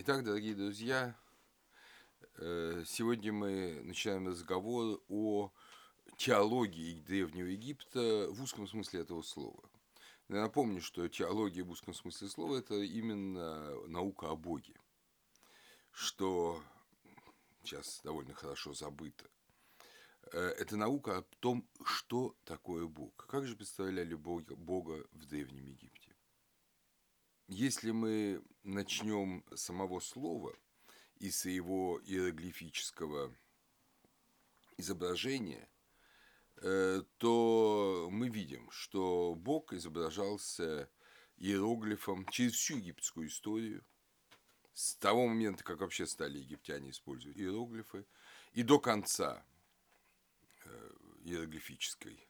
Итак, дорогие друзья, э, сегодня мы начинаем разговор о теологии Древнего Египта в узком смысле этого слова. Я напомню, что теология в узком смысле слова – это именно наука о Боге, что сейчас довольно хорошо забыто. Э, это наука о том, что такое Бог. Как же представляли Бога в Древнем Египте? Если мы начнем с самого слова и с его иероглифического изображения, э, то мы видим, что Бог изображался иероглифом через всю египетскую историю, с того момента, как вообще стали египтяне использовать иероглифы, и до конца э, иероглифической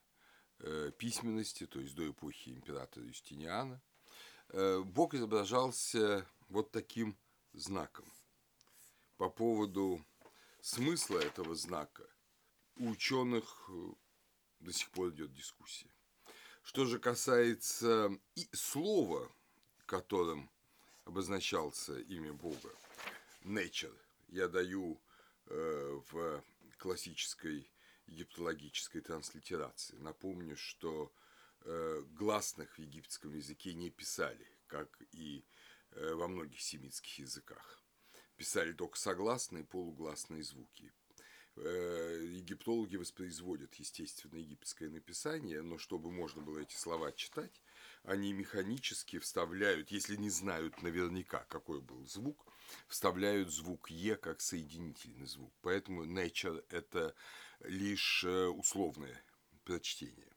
э, письменности, то есть до эпохи императора Юстиниана, Бог изображался вот таким знаком. По поводу смысла этого знака у ученых э, до сих пор идет дискуссия. Что же касается и слова, которым обозначался имя Бога, nature, я даю э, в классической египтологической транслитерации. Напомню, что Э, гласных в египетском языке не писали, как и э, во многих семитских языках. Писали только согласные полугласные звуки. Э, египтологи воспроизводят, естественно, египетское написание, но чтобы можно было эти слова читать, они механически вставляют, если не знают наверняка, какой был звук, вставляют звук «е» как соединительный звук. Поэтому nature – это лишь условное прочтение.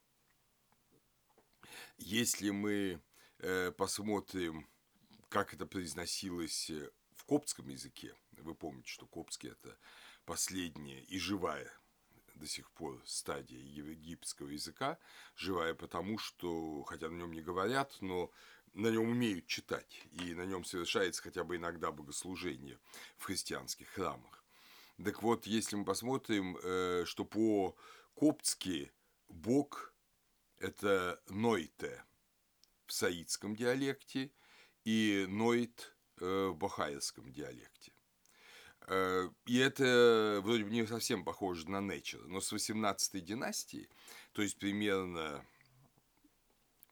Если мы э, посмотрим, как это произносилось э, в коптском языке, вы помните, что коптский – это последняя и живая до сих пор стадия египетского языка, живая потому, что, хотя на нем не говорят, но на нем умеют читать, и на нем совершается хотя бы иногда богослужение в христианских храмах. Так вот, если мы посмотрим, э, что по-коптски Бог – это нойте в саидском диалекте и нойт э, в бахаевском диалекте. Э, и это вроде бы не совсем похоже на nature, но с 18 династии, то есть примерно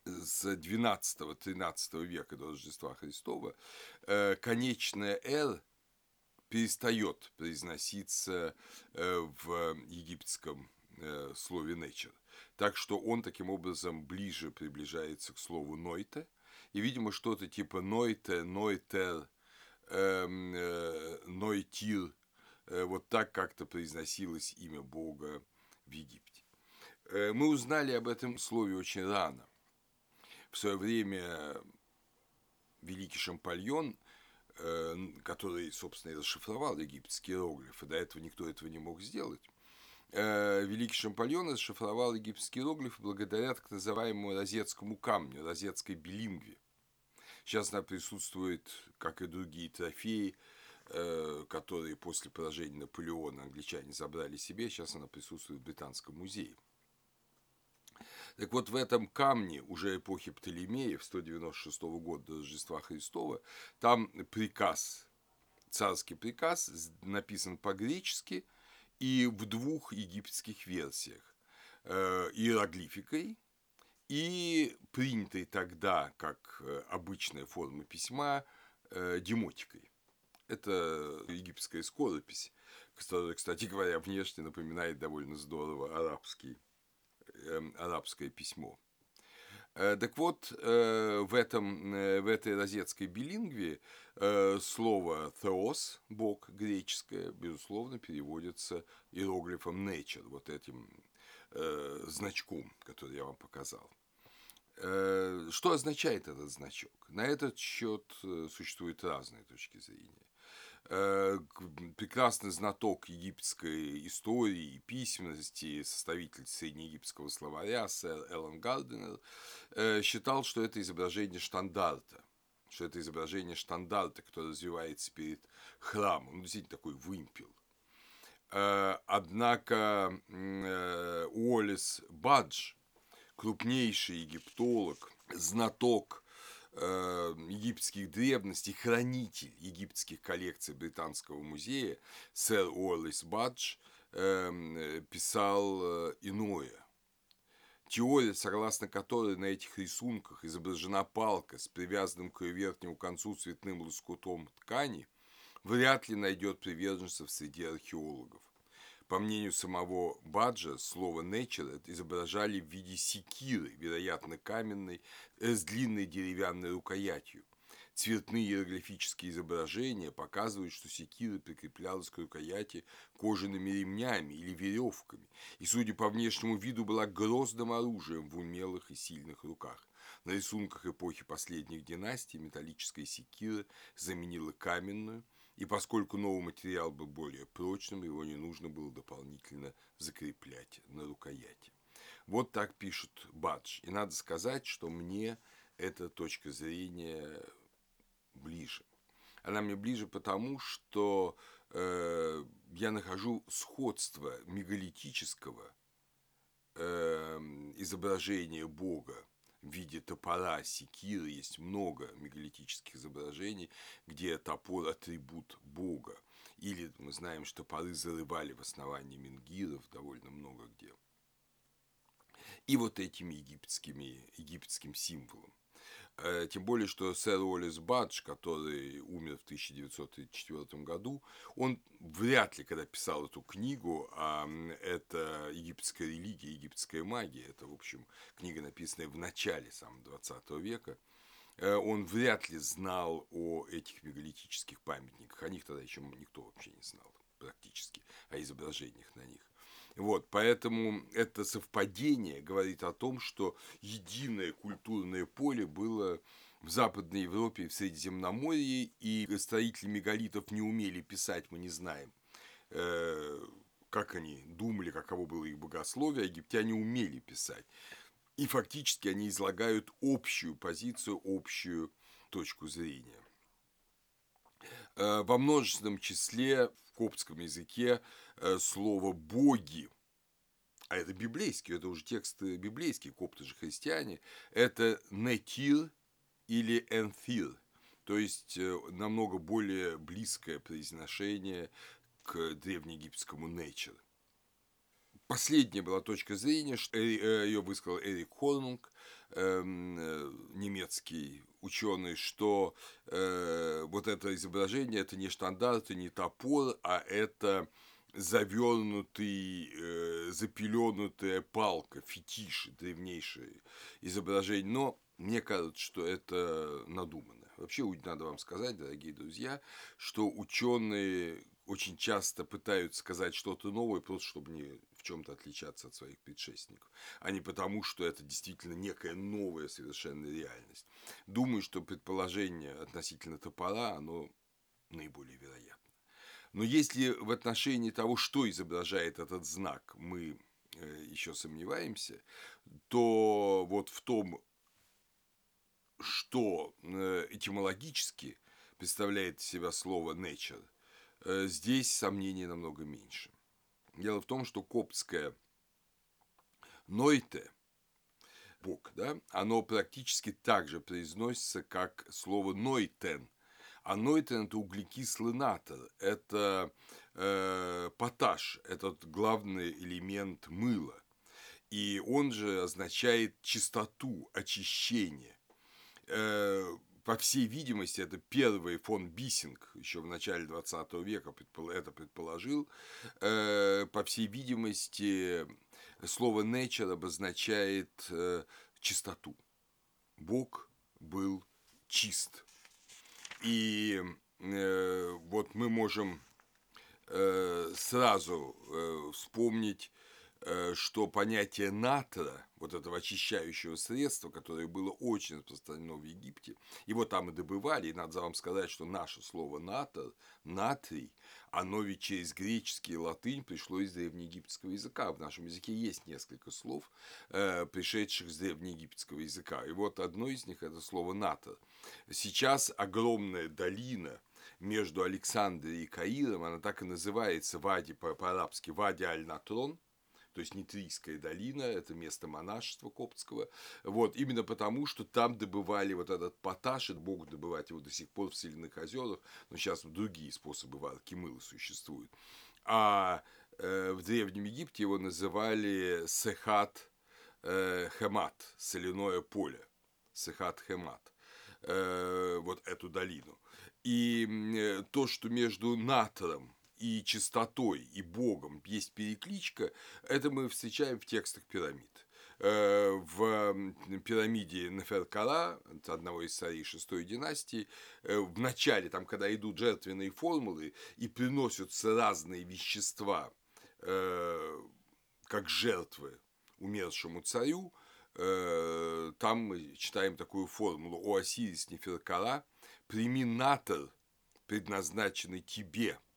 с 12-13 века до Рождества Христова, э, конечная «р» перестает произноситься в египетском слове nature. Так что он таким образом ближе приближается к слову «нойте». И, видимо, что-то типа «нойте», «нойтер», эм, э, «нойтир», э, вот так как-то произносилось имя Бога в Египте. Э, мы узнали об этом слове очень рано. В свое время великий Шампальон, э, который, собственно, и расшифровал египетские иероглифы, до этого никто этого не мог сделать, Э, великий Шампальон расшифровал египетский иероглиф благодаря так называемому розетскому камню, розетской билингве. Сейчас она присутствует, как и другие трофеи, э, которые после поражения Наполеона англичане забрали себе, сейчас она присутствует в Британском музее. Так вот, в этом камне уже эпохи Птолемеев, 196 года до Рождества Христова, там приказ, царский приказ, написан по-гречески – и в двух египетских версиях. Э, иероглификой и принятой тогда, как э, обычная форма письма, э, демотикой. Это египетская скоропись, которая, кстати говоря, внешне напоминает довольно здорово арабский, э, арабское письмо. Э, так вот, э, в, этом, в этой розетской билингве слово «theos», «бог» греческое, безусловно, переводится иероглифом «nature», вот этим значком, который я вам показал. Что означает этот значок? На этот счет существуют разные точки зрения. Э, прекрасный знаток египетской истории и письменности, составитель среднеегипетского словаря, сэр Эллен Гарденер, э, считал, что это изображение штандарта, что это изображение штандарта, которое развивается перед храмом, ну, действительно такой вымпел. Э, однако Уоллес Бадж, крупнейший египтолог, знаток э, египетских древностей, хранитель египетских коллекций Британского музея, сэр Уоллес Бадж, э, писал э, иное. Теория, согласно которой на этих рисунках изображена палка с привязанным к ее верхнему концу цветным лоскутом ткани, вряд ли найдет приверженцев среди археологов. По мнению самого Баджа, слово «nature» изображали в виде секиры, вероятно, каменной, э, с длинной деревянной рукоятью. Цветные иероглифические изображения показывают, что секира прикреплялась к рукояти кожаными ремнями или веревками, и, судя по внешнему виду, была грозным оружием в умелых и сильных руках. На рисунках эпохи последних династий металлическая секира заменила каменную – и поскольку новый материал был более прочным, его не нужно было дополнительно закреплять на рукояти. Вот так пишет Бадж. И надо сказать, что мне эта точка зрения ближе. Она мне ближе потому, что э, я нахожу сходство мегалитического э, изображения Бога виде топора, секиры, есть много мегалитических изображений, где топор – атрибут Бога. Или мы знаем, что топоры зарывали в основании менгиров довольно много где. И вот этими египетскими, египетским символом. Э, тем более, что сэр Уоллес Бадж, который умер в 1934 году, он вряд ли, когда писал эту книгу, а это египетская религия, египетская магия, это, в общем, книга, написанная в начале самого 20 века, э, он вряд ли знал о этих мегалитических памятниках. О них тогда еще никто вообще не знал практически, о изображениях на них. Вот, поэтому это совпадение говорит о том, что единое культурное поле было в Западной Европе в Средиземноморье, и строители мегалитов не умели писать, мы не знаем, э, как они думали, каково было их богословие, египтяне умели писать. И фактически они излагают общую позицию, общую точку зрения. Э, во множественном числе коптском языке э, слово «боги», а это библейский, это уже тексты библейские, копты же христиане, это «нетир» или «энфир», то есть э, намного более близкое произношение к древнеегипетскому «nature». Последняя была точка зрения, ее высказал Эрик Хорнунг, эм, немецкий ученый, что э, вот это изображение это не штандарт, не топор, а это завернутый, э, запеленутая палка, фетиш, древнейшее изображение. Но мне кажется, что это надуманно. Вообще, надо вам сказать, дорогие друзья, что ученые очень часто пытаются сказать что-то новое, просто чтобы не в чем-то отличаться от своих предшественников, а не потому, что это действительно некая новая совершенно реальность. Думаю, что предположение относительно топора, оно наиболее вероятно. Но если в отношении того, что изображает этот знак, мы э, еще сомневаемся, то вот в том, что э, этимологически представляет себя слово nature, э, здесь сомнений намного меньше. Дело в том, что коптское «нойте» – Бог, да, оно практически так же произносится, как слово «нойтен», а нойтен – это углекислый натр, это э, поташ, этот главный элемент мыла. И он же означает чистоту, очищение. Э, по всей видимости, это первый фон Бисинг, еще в начале 20 века это предположил. Э, по всей видимости, слово nature обозначает э, чистоту. Бог был чист. И э, вот мы можем сразу вспомнить что понятие натра, вот этого очищающего средства, которое было очень распространено в Египте, его там и добывали, и надо вам сказать, что наше слово натр, натрий, оно ведь через греческий латынь пришло из древнеегипетского языка. В нашем языке есть несколько слов, э, пришедших из древнеегипетского языка. И вот одно из них – это слово натр. Сейчас огромная долина – между Александрией и Каиром, она так и называется Вади по-арабски, Вади Аль-Натрон – то есть Нитрийская долина, это место монашества коптского, вот, именно потому, что там добывали вот этот поташ, и могут добывать его до сих пор в Селеных озерах, но сейчас другие способы варки мыла существуют. А э, в Древнем Египте его называли Сехат э, Хемат, соляное поле, Сехат Хемат, э, вот эту долину. И э, то, что между Натором и чистотой, и Богом. Есть перекличка, это мы встречаем в текстах пирамид. Э, в пирамиде Неферкара, одного из царей шестой династии, э, в начале, там, когда идут жертвенные формулы и приносятся разные вещества, э, как жертвы умершему царю, там мы читаем такую формулу. «О Осирис Неферкара, прими натор, предназначенный тебе –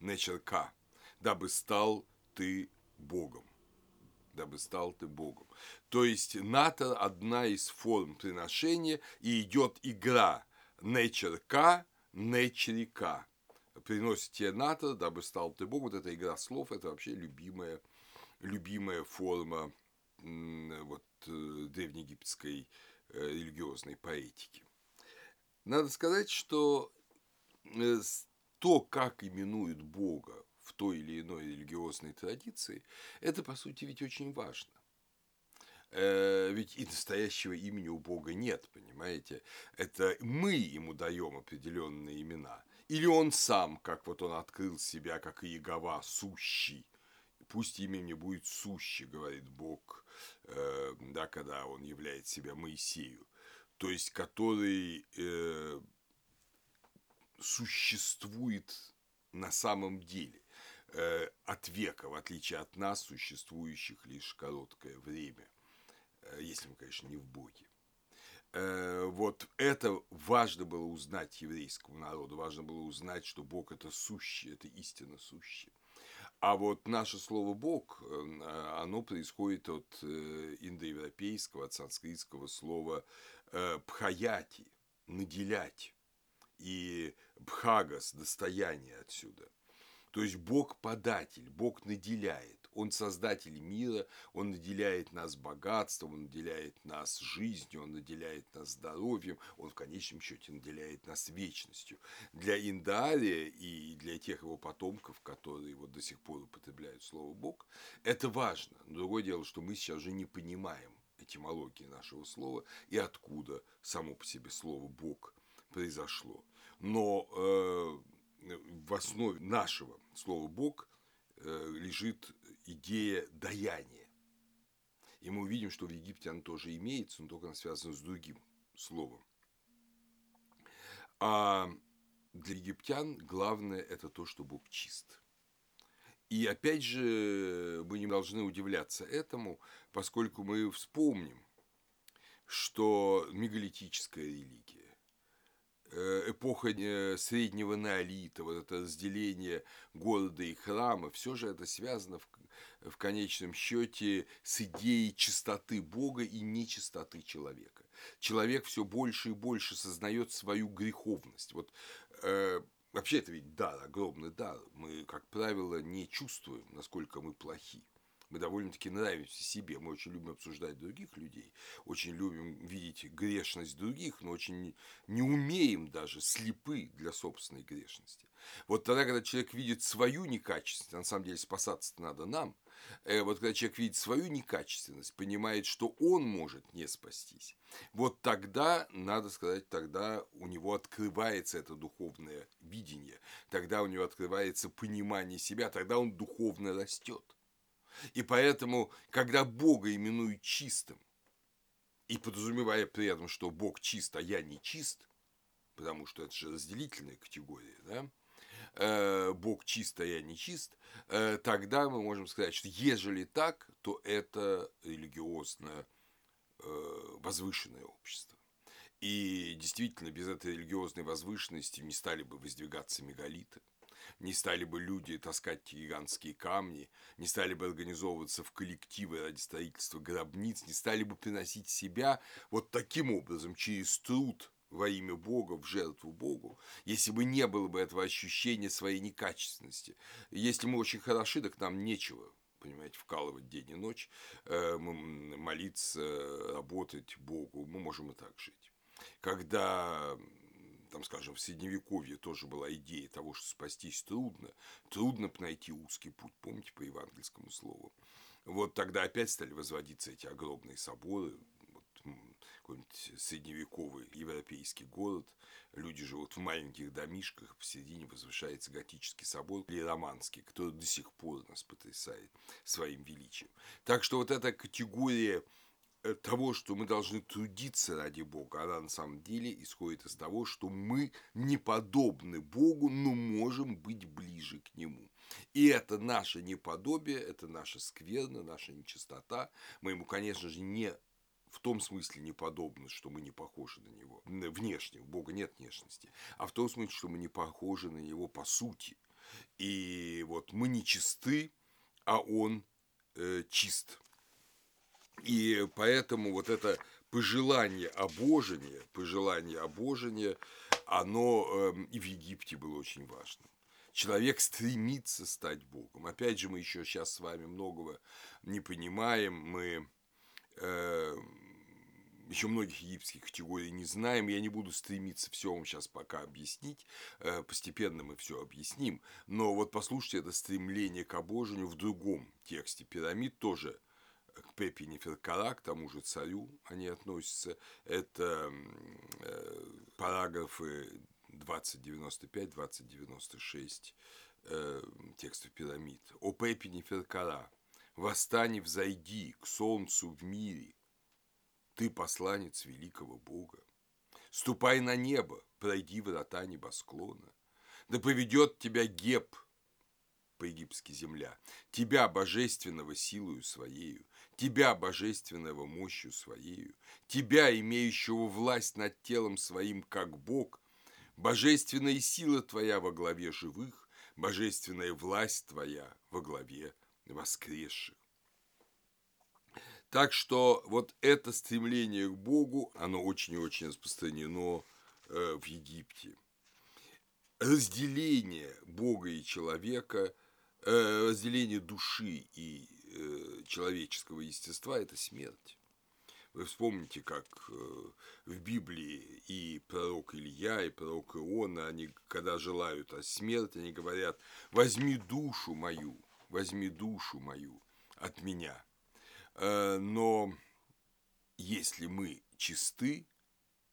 Нечерка, дабы стал ты Богом. Дабы стал ты Богом. То есть НАТО одна из форм приношения, и идет игра Нечерка, Нечерика. Приносит тебе НАТО, дабы стал ты Богом. Вот эта игра слов, это вообще любимая, любимая форма вот, э, древнеегипетской э, религиозной поэтики. Надо сказать, что э, то, как именуют Бога в той или иной религиозной традиции, это, по сути, ведь очень важно. Э, ведь и настоящего имени у Бога нет, понимаете? Это мы ему даем определенные имена. Или он сам, как вот он открыл себя, как Иегова, сущий. Пусть имя мне будет сущий, говорит Бог, э, да, когда он являет себя Моисею. То есть, который э, существует на самом деле э, от века, в отличие от нас, существующих лишь короткое время, э, если мы, конечно, не в Боге. Э, вот это важно было узнать еврейскому народу, важно было узнать, что Бог это сущий, это истинно сущий. А вот наше слово «бог», оно происходит от индоевропейского, от санскритского слова «пхаяти», «наделять» и бхагас, достояние отсюда. То есть Бог податель, Бог наделяет. Он создатель мира, Он наделяет нас богатством, Он наделяет нас жизнью, Он наделяет нас здоровьем, Он в конечном счете наделяет нас вечностью. Для Индалия и для тех его потомков, которые вот до сих пор употребляют слово Бог, это важно. Но другое дело, что мы сейчас уже не понимаем этимологии нашего слова и откуда само по себе слово Бог произошло. Но э, в основе нашего слова Бог э, лежит идея даяния. И мы увидим, что в Египте она тоже имеется, но только она связана с другим словом. А для египтян главное это то, что Бог чист. И опять же, мы не должны удивляться этому, поскольку мы вспомним, что мегалитическая религия, эпоха э, среднего неолита, вот это разделение города и храма, все же это связано в, в конечном счете с идеей чистоты Бога и нечистоты человека. Человек все больше и больше сознает свою греховность. Вот э, вообще это ведь дар, огромный дар. Мы, как правило, не чувствуем, насколько мы плохи мы довольно-таки нравимся себе. Мы очень любим обсуждать других людей, очень любим видеть грешность других, но очень не умеем даже слепы для собственной грешности. Вот тогда, когда человек видит свою некачественность, на самом деле спасаться надо нам, э, вот когда человек видит свою некачественность, понимает, что он может не спастись, вот тогда, надо сказать, тогда у него открывается это духовное видение, тогда у него открывается понимание себя, тогда он духовно растет. И поэтому, когда Бога именуют чистым, и подразумевая при этом, что Бог чист, а я не чист, потому что это же разделительная категория, да, э, Бог чист, а я не чист, э, тогда мы можем сказать, что ежели так, то это религиозно э, возвышенное общество. И действительно, без этой религиозной возвышенности не стали бы воздвигаться мегалиты не стали бы люди таскать гигантские камни, не стали бы организовываться в коллективы ради строительства гробниц, не стали бы приносить себя вот таким образом, через труд во имя Бога, в жертву Богу, если бы не было бы этого ощущения своей некачественности. Если мы очень хороши, так нам нечего понимаете, вкалывать день и ночь, э, молиться, работать Богу, мы можем и так жить. Когда там, скажем, в Средневековье тоже была идея того, что спастись трудно, трудно найти узкий путь, помните, по евангельскому слову. Вот тогда опять стали возводиться эти огромные соборы, какой-нибудь средневековый европейский город, люди живут в маленьких домишках, посередине возвышается готический собор или романский, который до сих пор нас потрясает своим величием. Так что вот эта категория того, что мы должны трудиться ради Бога, она на самом деле исходит из того, что мы не подобны Богу, но можем быть ближе к Нему. И это наше неподобие, это наша скверна, наша нечистота. Мы ему, конечно же, не в том смысле не подобны, что мы не похожи на него внешне, у Бога нет внешности, а в том смысле, что мы не похожи на него по сути. И вот мы не чисты, а он э, чист. И поэтому вот это пожелание обожения, пожелание обожения, оно э, и в Египте было очень важным. Человек стремится стать Богом. Опять же, мы еще сейчас с вами многого не понимаем, мы э, еще многих египетских категорий не знаем. Я не буду стремиться все вам сейчас пока объяснить. Э, постепенно мы все объясним. Но вот послушайте это стремление к обожению в другом тексте пирамид тоже к Пепе Неферкара, к тому же царю они относятся. Это э, параграфы 2095, 2096 э, текстов пирамид. О Пепе Неферкара, восстань, взойди к солнцу в мире, ты посланец великого Бога. Ступай на небо, пройди врата небосклона. Да поведет тебя Геб, по-египетски земля, тебя, божественного, силою своею, тебя, божественного, мощью своею, тебя, имеющего власть над телом своим, как Бог, божественная сила твоя во главе живых, божественная власть твоя во главе воскресших. Так что вот это стремление к Богу, оно очень и очень распространено э, в Египте. Разделение Бога и человека, э, разделение души и человеческого естества – это смерть. Вы вспомните, как э, в Библии и пророк Илья, и пророк Иона, они, когда желают о смерти, они говорят, возьми душу мою, возьми душу мою от меня. Э, но если мы чисты,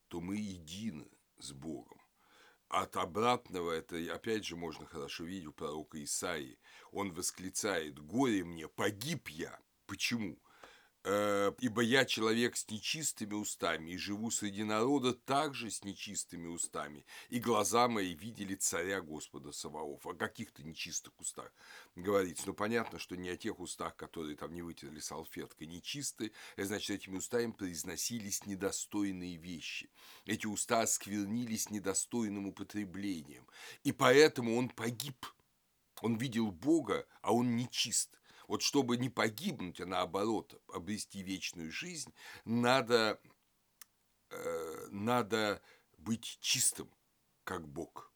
то мы едины с Богом от обратного это, опять же, можно хорошо видеть у пророка Исаии. Он восклицает «Горе мне, погиб я». Почему? Э, ибо я человек с нечистыми устами, и живу среди народа также с нечистыми устами, и глаза мои видели царя Господа Саваоф. О каких-то нечистых устах говорится. Ну, понятно, что не о тех устах, которые там не вытерли салфеткой, нечистые, значит, этими устами произносились недостойные вещи. Эти уста осквернились недостойным употреблением, и поэтому он погиб. Он видел Бога, а он нечист. Вот чтобы не погибнуть, а наоборот обрести вечную жизнь, надо, э, надо быть чистым, как Бог.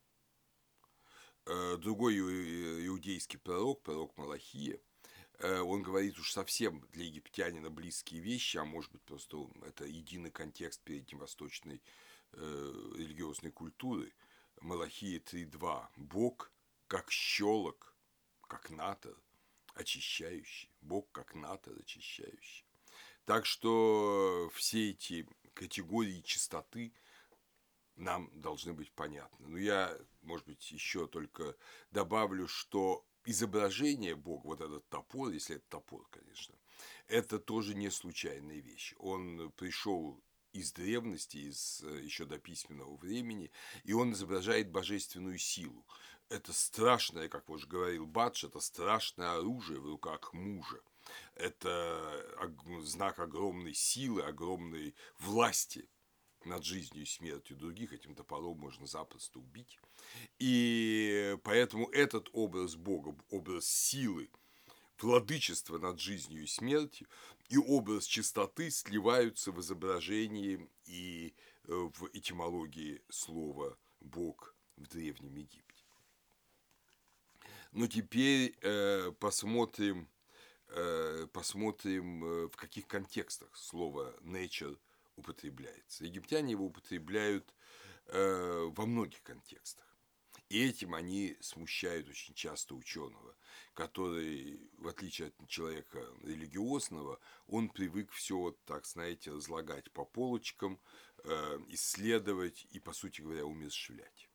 Э, другой иудейский пророк, пророк Малахия, э, он говорит уж совсем для египтянина близкие вещи, а может быть просто это единый контекст перед ним восточной э, религиозной культуры. Малахия 3.2. Бог как щелок, как натор – очищающий, Бог как НАТО очищающий. Так что все эти категории чистоты нам должны быть понятны. Но я, может быть, еще только добавлю, что изображение Бога, вот этот топор, если это топор, конечно, это тоже не случайная вещь. Он пришел из древности, из э, еще до письменного времени, и он изображает божественную силу это страшное, как уже говорил Бадж, это страшное оружие в руках мужа. Это знак огромной силы, огромной власти над жизнью и смертью других. Этим топором можно запросто убить. И поэтому этот образ Бога, образ силы, владычества над жизнью и смертью и образ чистоты сливаются в изображении и э, в этимологии слова «Бог» в Древнем Египте. Но теперь э, посмотрим э, посмотрим, э, в каких контекстах слово nature употребляется. Египтяне его употребляют э, во многих контекстах. И этим они смущают очень часто ученого, который, в отличие от человека религиозного, он привык все вот так, знаете, разлагать по полочкам, э, исследовать и, по сути говоря, умерщвлять.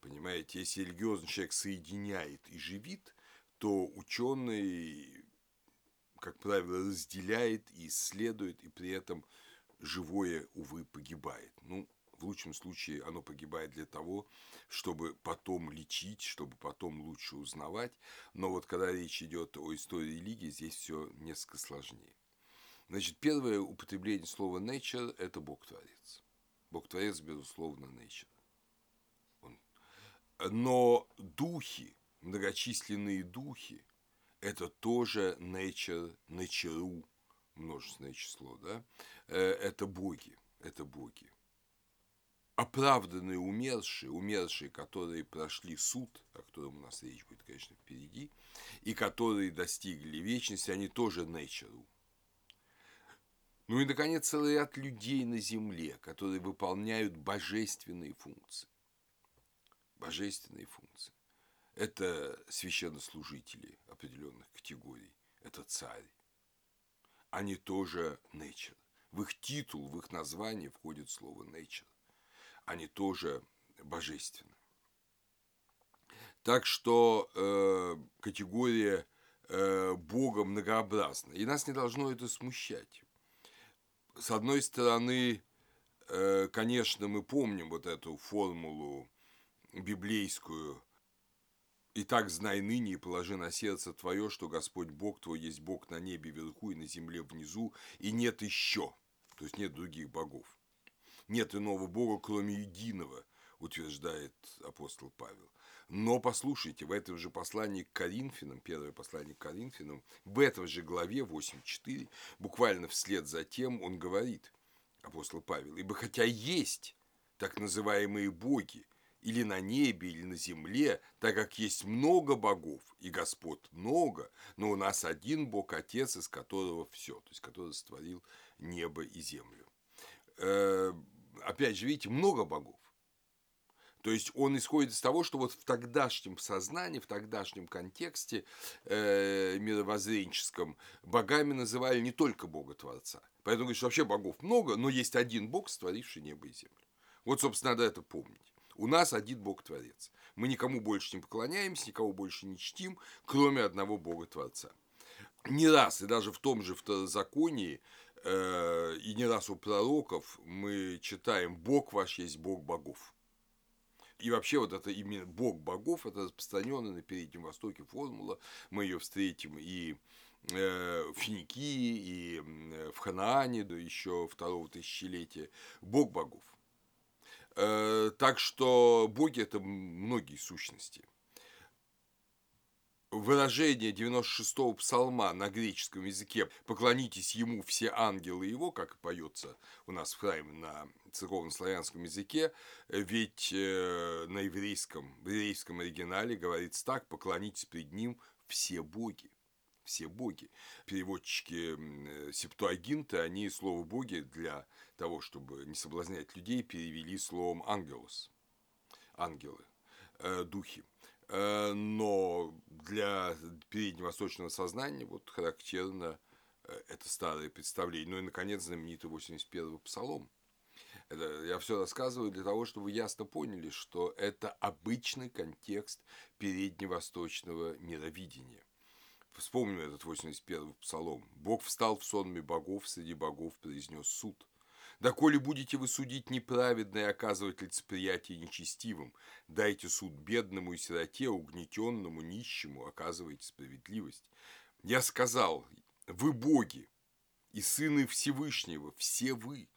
Понимаете, если религиозный человек соединяет и живит, то ученый, как правило, разделяет и исследует, и при этом живое, увы, погибает. Ну, в лучшем случае оно погибает для того, чтобы потом лечить, чтобы потом лучше узнавать. Но вот когда речь идет о истории религии, здесь все несколько сложнее. Значит, первое употребление слова nature – это Бог-творец. Бог-творец, безусловно, nature. Он. Но духи, многочисленные духи, это тоже nature, nature, множественное число, да, э, это боги, это боги оправданные умершие, умершие, которые прошли суд, о котором у нас речь будет, конечно, впереди, и которые достигли вечности, они тоже nature. Ну и, наконец, целый ряд людей на земле, которые выполняют божественные функции. Божественные функции. Это священнослужители определенных категорий. Это царь. Они тоже nature. В их титул, в их название входит слово nature они тоже божественны. Так что э, категория э, Бога многообразна. И нас не должно это смущать. С одной стороны, э, конечно, мы помним вот эту формулу библейскую «И так знай ныне и положи на сердце твое, что Господь Бог твой есть Бог на небе вверху и на земле внизу, и нет еще». То есть нет других богов. Нет иного Бога, кроме единого, утверждает апостол Павел. Но послушайте, в этом же послании к Коринфянам, первое послание к Коринфянам, в этом же главе 8.4, буквально вслед за тем он говорит, апостол Павел, «Ибо хотя есть так называемые боги, или на небе, или на земле, так как есть много богов, и Господь много, но у нас один Бог, Отец, из которого все, то есть который сотворил небо и землю. Опять же, видите, много богов. То есть он исходит из того, что вот в тогдашнем сознании, в тогдашнем контексте э, мировоззренческом богами называли не только Бога Творца. Поэтому говорит, что вообще богов много, но есть один Бог, створивший небо и землю. Вот, собственно, надо это помнить. У нас один Бог Творец. Мы никому больше не поклоняемся, никого больше не чтим, кроме одного Бога Творца. Не раз, и даже в том же второзаконии и не раз у пророков мы читаем «Бог ваш есть Бог богов». И вообще вот это именно Бог богов, это распространенная на Переднем Востоке формула, мы ее встретим и э, в Финикии, и в Ханаане до еще второго тысячелетия. Бог богов. Э, так что боги – это многие сущности – выражение 96-го псалма на греческом языке «поклонитесь ему все ангелы его», как поется у нас в храме на церковно-славянском языке, ведь э, на еврейском, в еврейском оригинале говорится так «поклонитесь пред ним все боги» все боги. Переводчики Септуагинта, они слово «боги» для того, чтобы не соблазнять людей, перевели словом «ангелос» – ангелы, э, духи. Э, но для передневосточного сознания вот характерно э, это старое представление. Ну и, наконец, знаменитый 81-й псалом. Это я все рассказываю для того, чтобы вы ясно поняли, что это обычный контекст передневосточного мировидения. Вспомним этот 81-й псалом. «Бог встал в сонме богов, среди богов произнес суд. Доколе будете вы судить неправедно и оказывать лицеприятие нечестивым, дайте суд бедному и сироте, угнетенному, нищему, оказывайте справедливость. Я сказал, вы боги и сыны Всевышнего, все вы,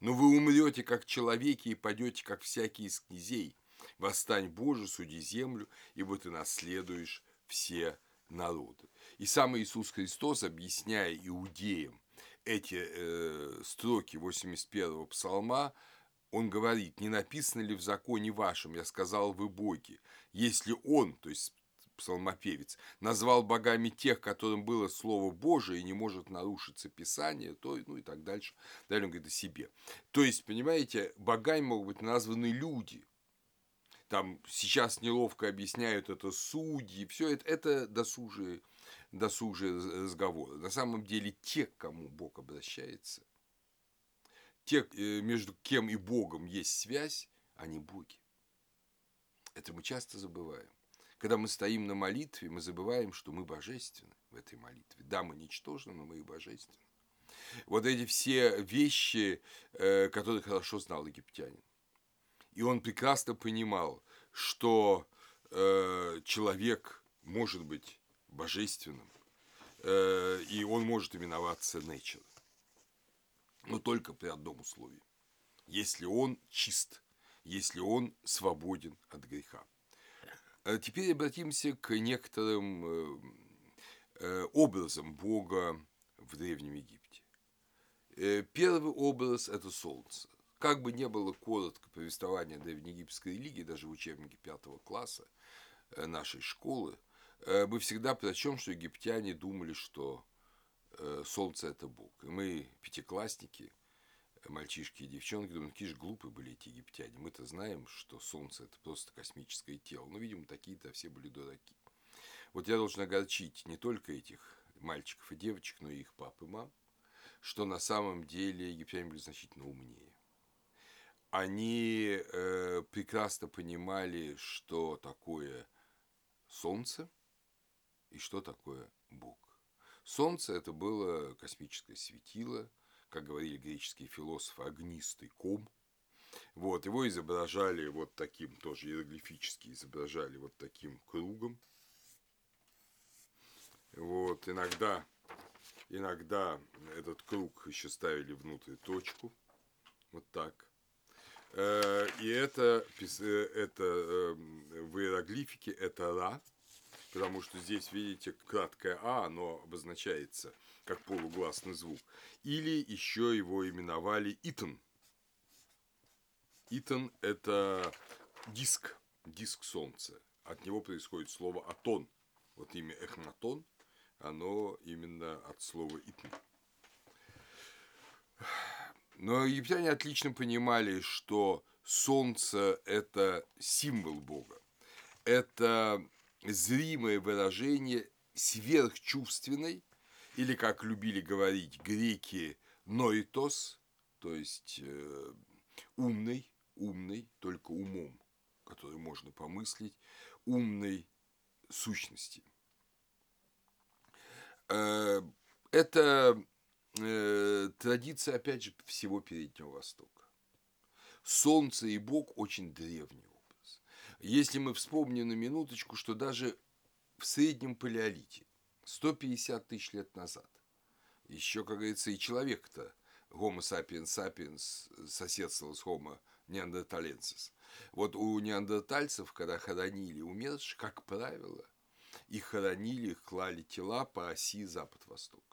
но вы умрете, как человеки, и падете, как всякие из князей. Восстань, Боже, суди землю, ибо ты наследуешь все народы. И сам Иисус Христос, объясняя иудеям, эти э, строки 81-го псалма, он говорит, не написано ли в законе вашем, я сказал, вы боги. Если он, то есть псалмопевец, назвал богами тех, которым было Слово Божие и не может нарушиться Писание, то, ну и так дальше. Далее он говорит о себе. То есть, понимаете, богами могут быть названы люди. Там сейчас неловко объясняют это судьи, все это, это досужие, досужие разговоры. На самом деле, те, к кому Бог обращается, те, э, между кем и Богом есть связь, они боги. Это мы часто забываем. Когда мы стоим на молитве, мы забываем, что мы божественны в этой молитве. Да, мы ничтожны, но мы и божественны. Вот эти все вещи, э, которые хорошо знал египтянин. И он прекрасно понимал, что э, человек может быть божественным, э, и он может именоваться nature. Но только при одном условии. Если он чист, если он свободен от греха. А теперь обратимся к некоторым э, э, образам Бога в Древнем Египте. Э, первый образ – это солнце. Как бы не было коротко повествования древнеегипетской религии, даже в учебнике пятого класса нашей школы, мы всегда прочем, что египтяне думали, что солнце – это Бог. И мы, пятиклассники, мальчишки и девчонки думают, какие же глупые были эти египтяне. Мы-то знаем, что Солнце – это просто космическое тело. Но, видимо, такие-то все были дураки. Вот я должен огорчить не только этих мальчиков и девочек, но и их пап и мам, что на самом деле египтяне были значительно умнее. Они э, прекрасно понимали, что такое Солнце и что такое Бог. Солнце – это было космическое светило – как говорили греческие философы, огнистый ком. Вот, его изображали вот таким, тоже иероглифически изображали вот таким кругом. Вот, иногда, иногда этот круг еще ставили внутрь точку. Вот так. Э, и это, э, это эм, в иероглифике это Ра, потому что здесь, видите, краткое А, оно обозначается как полугласный звук. Или еще его именовали Итан. Итан – это диск, диск Солнца. От него происходит слово «атон». Вот имя Эхнатон, оно именно от слова «итан». Но египтяне отлично понимали, что Солнце – это символ Бога. Это зримое выражение сверхчувственной, или, как любили говорить греки, ноитос, то есть э, умный, умный, только умом, который можно помыслить, умной сущности. Э, это э, традиция, опять же, всего Переднего Востока. Солнце и Бог очень древний если мы вспомним на минуточку, что даже в среднем палеолите, 150 тысяч лет назад, еще, как говорится, и человек-то, Homo sapiens sapiens, соседствовал с Homo neanderthalensis. Вот у неандертальцев, когда хоронили умерших, как правило, их хоронили, их клали тела по оси запад-восток.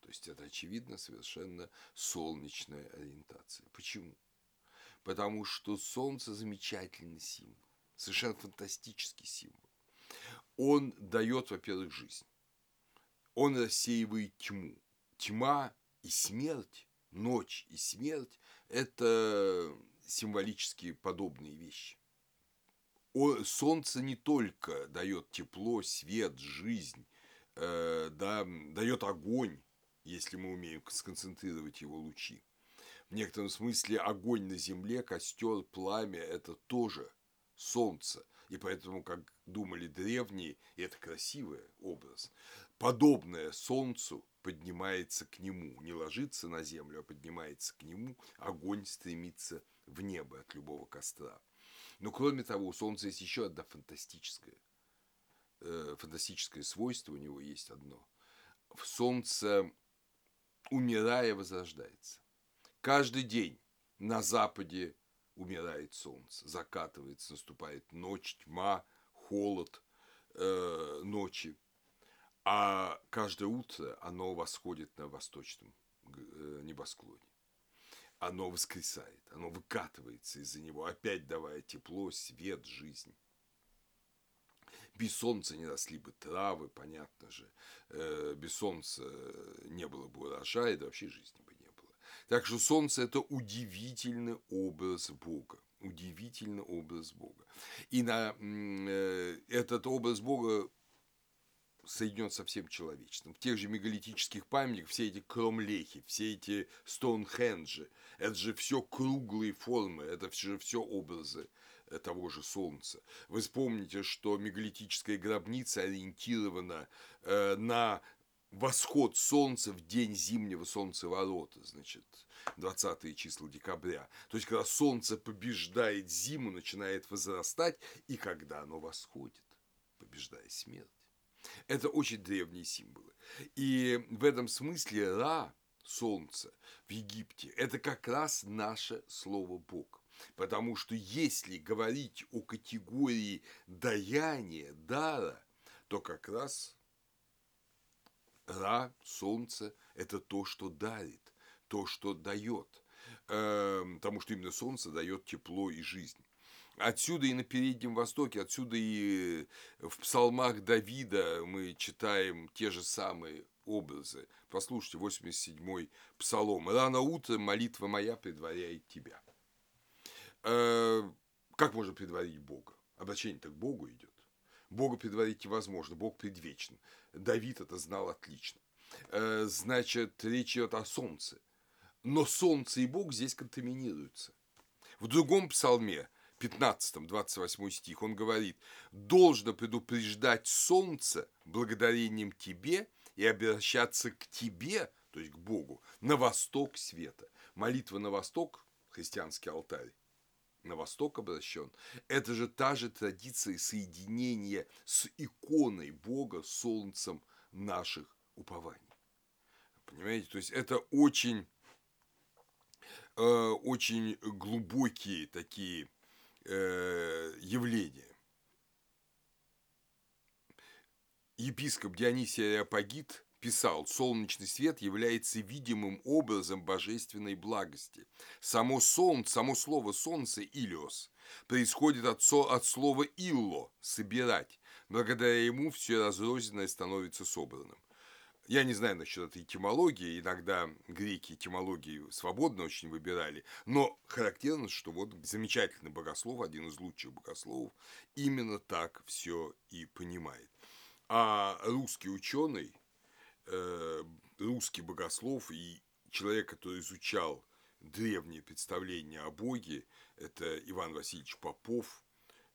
То есть это, очевидно, совершенно солнечная ориентация. Почему? Потому что Солнце замечательный символ совершенно фантастический символ. Он дает, во-первых, жизнь. Он рассеивает тьму. Тьма и смерть, ночь и смерть – это символически подобные вещи. Солнце не только дает тепло, свет, жизнь, э, да, дает огонь, если мы умеем сконцентрировать его лучи. В некотором смысле огонь на земле, костер, пламя – это тоже солнца. И поэтому, как думали древние, это красивый образ, подобное солнцу поднимается к нему, не ложится на землю, а поднимается к нему, огонь стремится в небо от любого костра. Но кроме того, у Солнца есть еще одно фантастическое, э, фантастическое свойство у него есть одно. В Солнце, умирая, возрождается. Каждый день на западе умирает солнце, закатывается, наступает ночь, тьма, холод э, ночи. А каждое утро оно восходит на восточном э, небосклоне. Оно воскресает, оно выкатывается из-за него, опять давая тепло, свет, жизнь. Без солнца не росли бы травы, понятно же. Э, без солнца не было бы урожая, да вообще жизни. Так что солнце – это удивительный образ Бога. Удивительный образ Бога. И на э, этот образ Бога соединен со всем человечеством. В тех же мегалитических памятниках все эти кромлехи, все эти стоунхенджи, это же все круглые формы, это же все образы того же Солнца. Вы вспомните, что мегалитическая гробница ориентирована э, на восход Солнца в день зимнего солнцеворота, значит, 20 числа декабря. То есть, когда Солнце побеждает зиму, начинает возрастать, и когда оно восходит, побеждая смерть. Это очень древние символы. И в этом смысле Ра, Солнце, в Египте, это как раз наше слово Бог. Потому что если говорить о категории даяния, дара, то как раз Ра, Солнце, это то, что дарит, то, что дает. Эм, потому что именно Солнце дает тепло и жизнь. Отсюда и на Переднем Востоке, отсюда и в псалмах Давида мы читаем те же самые образы. Послушайте, 87-й псалом. «Рано утром молитва моя предваряет тебя». Э, как можно предварить Бога? Обращение-то к Богу идет. Бога предварить невозможно, Бог предвечен. Давид это знал отлично. Э, значит, речь идет о солнце. Но солнце и Бог здесь контаминируются. В другом псалме 15, 28 стих, он говорит, «Должно предупреждать солнце благодарением тебе и обращаться к тебе, то есть к Богу, на восток света». Молитва на восток, христианский алтарь, на восток обращен, это же та же традиция соединения с иконой Бога, солнцем наших упований. Понимаете, то есть это очень, э, очень глубокие такие э, явление. Епископ Дионисий Ареопагит писал, солнечный свет является видимым образом божественной благости. Само солнце, само слово солнце, илиос, происходит от, со, от слова илло – собирать. Благодаря ему все разрозненное становится собранным. Я не знаю насчет этой этимологии, иногда греки этимологии свободно очень выбирали, но характерно, что вот замечательный богослов, один из лучших богословов, именно так все и понимает. А русский ученый, э, русский богослов и человек, который изучал древние представления о Боге, это Иван Васильевич Попов,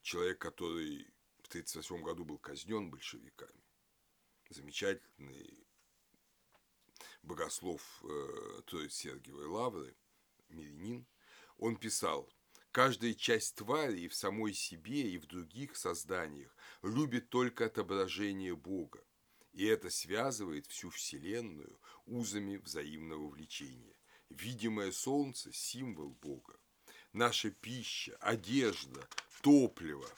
человек, который в 1938 году был казнен большевиками. Замечательный богослов э, то есть Сергиевой Лавры, мирянин, он писал, Каждая часть твари и в самой себе, и в других созданиях любит только отображение Бога, и это связывает всю Вселенную узами взаимного влечения. Видимое Солнце – символ Бога. Наша пища, одежда, топливо,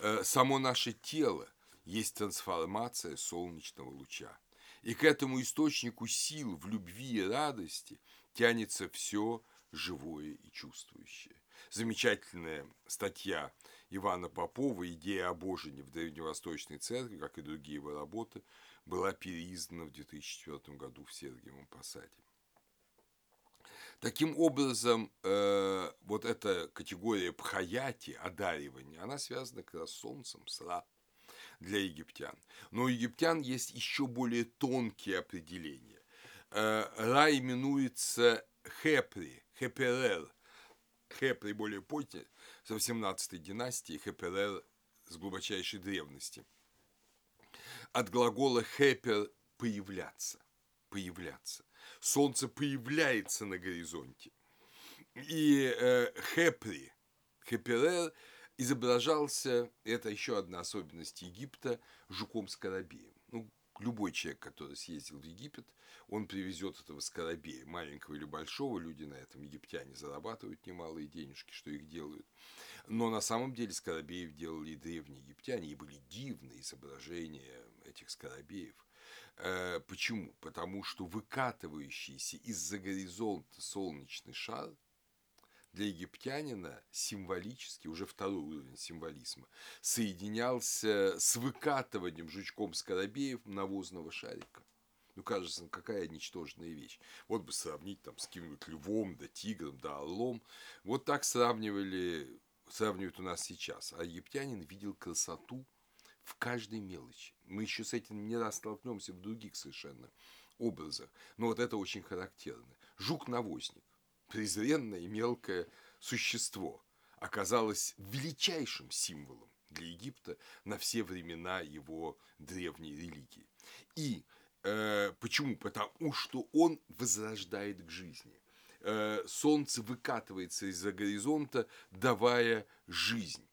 э, само наше тело есть трансформация солнечного луча. И к этому источнику сил в любви и радости тянется все живое и чувствующее. Замечательная статья Ивана Попова «Идея обожения в Древневосточной церкви», как и другие его работы, была переиздана в 2004 году в Сергиевом Посаде. Таким образом, э, вот эта категория пхаяти, одаривания, она связана как раз с солнцем, с ра для египтян. Но у египтян есть еще более тонкие определения. Э, Ра именуется Хепри, Хеперер. Хепри более позднее, со 18 династии, Хеперер с глубочайшей древности. От глагола хепер – появляться, появляться. Солнце появляется на горизонте. И э, хепри, хеперер – изображался, это еще одна особенность Египта, жуком-скоробеем. Любой человек, который съездил в Египет, он привезет этого скоробея, маленького или большого, люди на этом, египтяне, зарабатывают немалые денежки, что их делают. Но на самом деле скоробеев делали и древние египтяне, и были дивные изображения этих скоробеев. Э, почему? Потому что выкатывающийся из-за горизонта солнечный шар для египтянина символически, уже второй уровень символизма, соединялся с выкатыванием жучком скоробеев навозного шарика. Ну, кажется, ну, какая ничтожная вещь. Вот бы сравнить там с каким-нибудь львом, да тигром, да орлом. Вот так сравнивали, сравнивают у нас сейчас. А египтянин видел красоту в каждой мелочи. Мы еще с этим не раз столкнемся в других совершенно образах. Но вот это очень характерно. Жук-навозник, презренное и мелкое существо, оказалось величайшим символом для Египта на все времена его древней религии. И э, почему? Потому что он возрождает к жизни. Э, солнце выкатывается из-за горизонта, давая жизнь.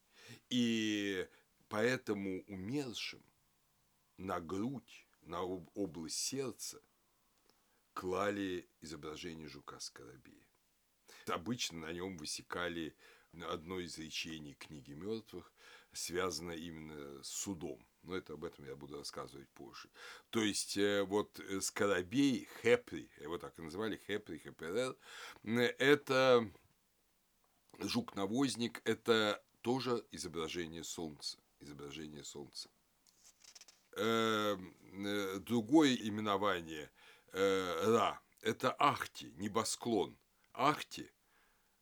И поэтому умершим на грудь, на область сердца клали изображение жука-скоробея. Обычно на нем высекали одно из речений книги мертвых, связано именно с судом. Но это об этом я буду рассказывать позже. То есть, э, вот э, Скоробей, Хепри, его так и называли, Хепри, Хеперер, это жук-навозник, это тоже изображение солнца. Изображение солнца. Эм, э, другое именование Ра – это Ахти, небосклон. Ахти,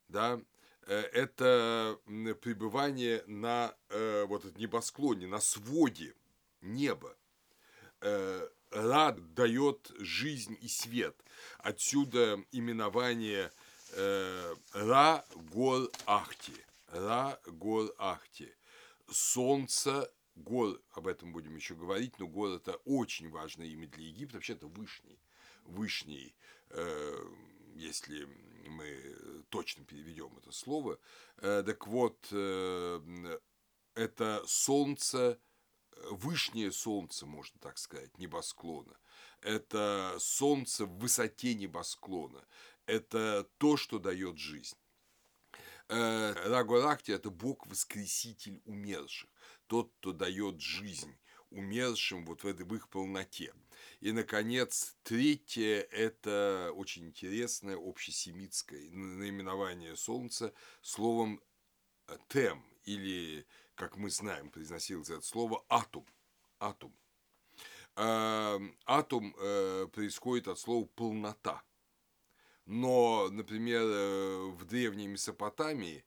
да, Э, это пребывание на э, вот небосклоне, на своде неба. Э, Рад дает жизнь и свет. Отсюда именование Ра Гор Ахти. Ра Гор Ахти. Солнце Гор, об этом будем еще говорить, но Гор это очень важное имя для Египта, вообще это Вышний, Вышний, если мы точно переведем это слово. Э, так вот, э, это солнце, вышнее солнце, можно так сказать, небосклона. Это солнце в высоте небосклона. Это то, что дает жизнь. Э, Рагоракти – это бог-воскреситель умерших, тот, кто дает жизнь умершим вот в их полноте. И, наконец, третье – это очень интересное общесемитское наименование Солнца словом э, «тем» или, как мы знаем, произносилось это слово «атом». Атом. Эм, э, происходит от слова «полнота». Но, например, э, в древней Месопотамии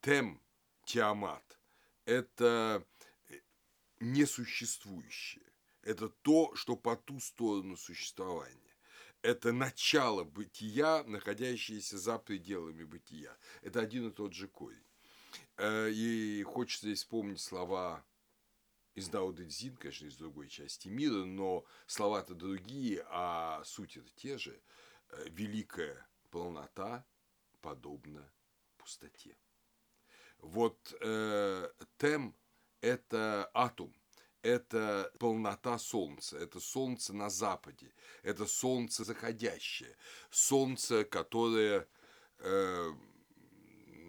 тем, Тиамат – это несуществующее. Это то, что по ту сторону существования. Это начало бытия, находящееся за пределами бытия. Это один и тот же корень. Э, и хочется вспомнить слова из Дао Цзин, конечно, из другой части мира, но слова-то другие, а суть это те же. Э, Великая полнота подобна пустоте. Вот э, тем – это атом, это полнота Солнца, это Солнце на западе, это Солнце заходящее, Солнце, которое э,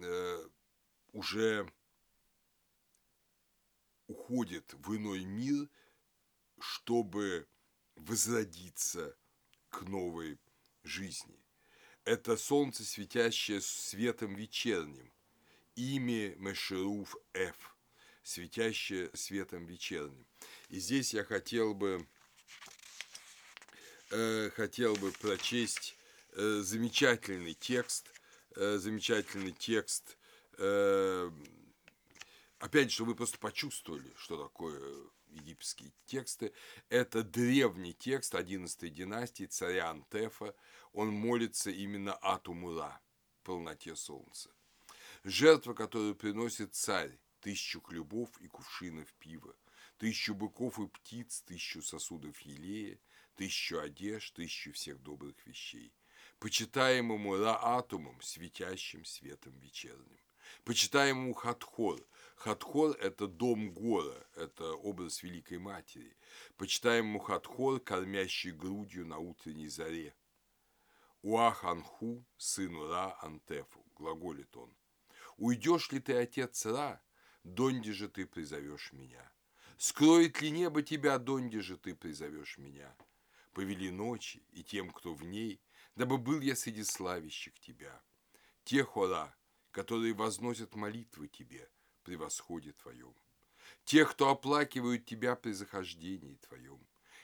э, уже уходит в иной мир, чтобы возродиться к новой жизни. Это солнце, светящее светом вечерним, имя Мешеруф Ф – светящее светом вечерним. И здесь я хотел бы, э, хотел бы прочесть э, замечательный текст, э, замечательный текст, э, опять, чтобы вы просто почувствовали, что такое египетские тексты. Это древний текст 11 династии царя Антефа. Он молится именно Атумура, полноте солнца. Жертва, которую приносит царь, тысячу хлебов и кувшинов пива, тысячу быков и птиц, тысячу сосудов елея, тысячу одежд, тысячу всех добрых вещей, почитаемому Раатумом, светящим светом вечерним, почитаемому Хатхор. Хатхор – это дом гора, это образ Великой Матери, почитаемому Хатхор, кормящий грудью на утренней заре. Уаханху, сыну Ра Антефу, глаголит он. Уйдешь ли ты, отец Ра, донде же ты призовешь меня? Скроет ли небо тебя, донде же ты призовешь меня? Повели ночи и тем, кто в ней, дабы был я среди славящих тебя. Тех, ора, которые возносят молитвы тебе при восходе твоем. Тех, кто оплакивают тебя при захождении твоем.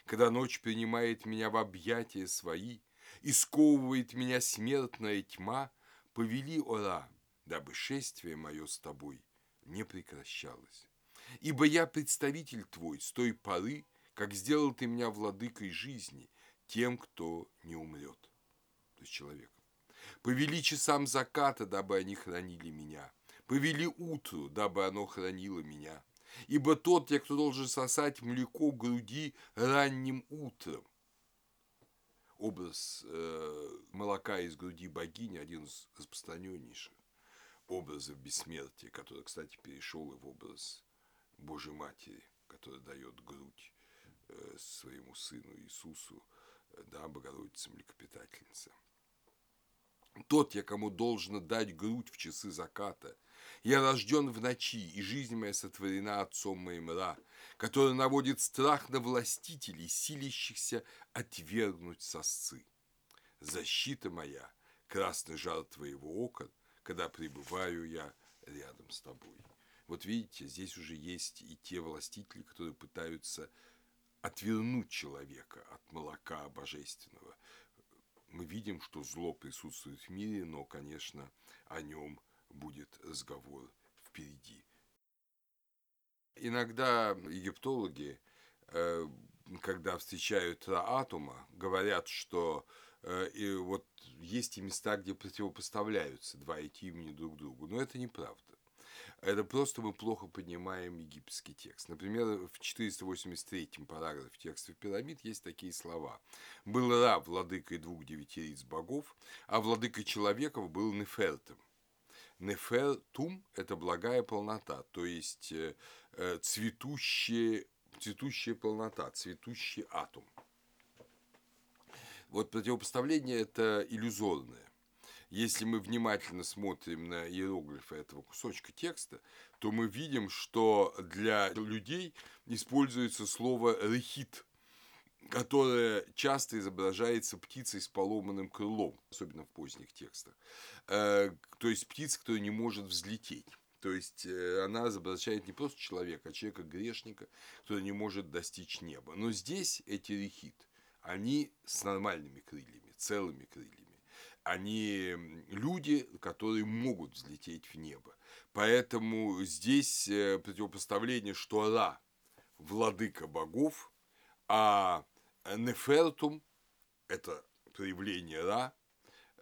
Когда ночь принимает меня в объятия свои и сковывает меня смертная тьма, повели, ора, дабы шествие мое с тобой не прекращалось. Ибо я представитель твой с той поры, как сделал ты меня владыкой жизни, тем, кто не умрет. То есть человеком. Повели часам заката, дабы они хранили меня. Повели утру, дабы оно хранило меня. Ибо тот, те, кто должен сосать млеко груди ранним утром. Образ э, молока из груди богини один из распространеннейших образов бессмертия, который, кстати, перешел и в образ Божьей Матери, которая дает грудь э, своему сыну Иисусу, э, да, Богородица млекопитательница. Тот я, кому должно дать грудь в часы заката. Я рожден в ночи, и жизнь моя сотворена отцом моим Ра, который наводит страх на властителей, силящихся отвергнуть сосцы. Защита моя, красный жар твоего ока, когда пребываю я рядом с тобой. Вот видите, здесь уже есть и те властители, которые пытаются отвернуть человека от молока божественного. Мы видим, что зло присутствует в мире, но, конечно, о нем будет разговор впереди. Иногда египтологи, э, когда встречают атома, говорят, что и вот есть и места, где противопоставляются два эти имени друг другу. Но это неправда. Это просто мы плохо понимаем египетский текст. Например, в 483 параграфе текста пирамид есть такие слова. «Был Ра владыкой двух девятериц богов, а владыкой человеков был Нефертом». Нефертум – это благая полнота, то есть э, э, цветущая, цветущая полнота, цветущий атом. Вот противопоставление – это иллюзорное. Если мы внимательно смотрим на иероглифы этого кусочка текста, то мы видим, что для людей используется слово «рехит», которое часто изображается птицей с поломанным крылом, особенно в поздних текстах. Э, то есть птица, которая не может взлететь. То есть э, она изображает не просто человека, а человека-грешника, который не может достичь неба. Но здесь эти рехит, они с нормальными крыльями, целыми крыльями они люди, которые могут взлететь в небо. Поэтому здесь э, противопоставление, что Ра – владыка богов, а Нефертум – это проявление Ра,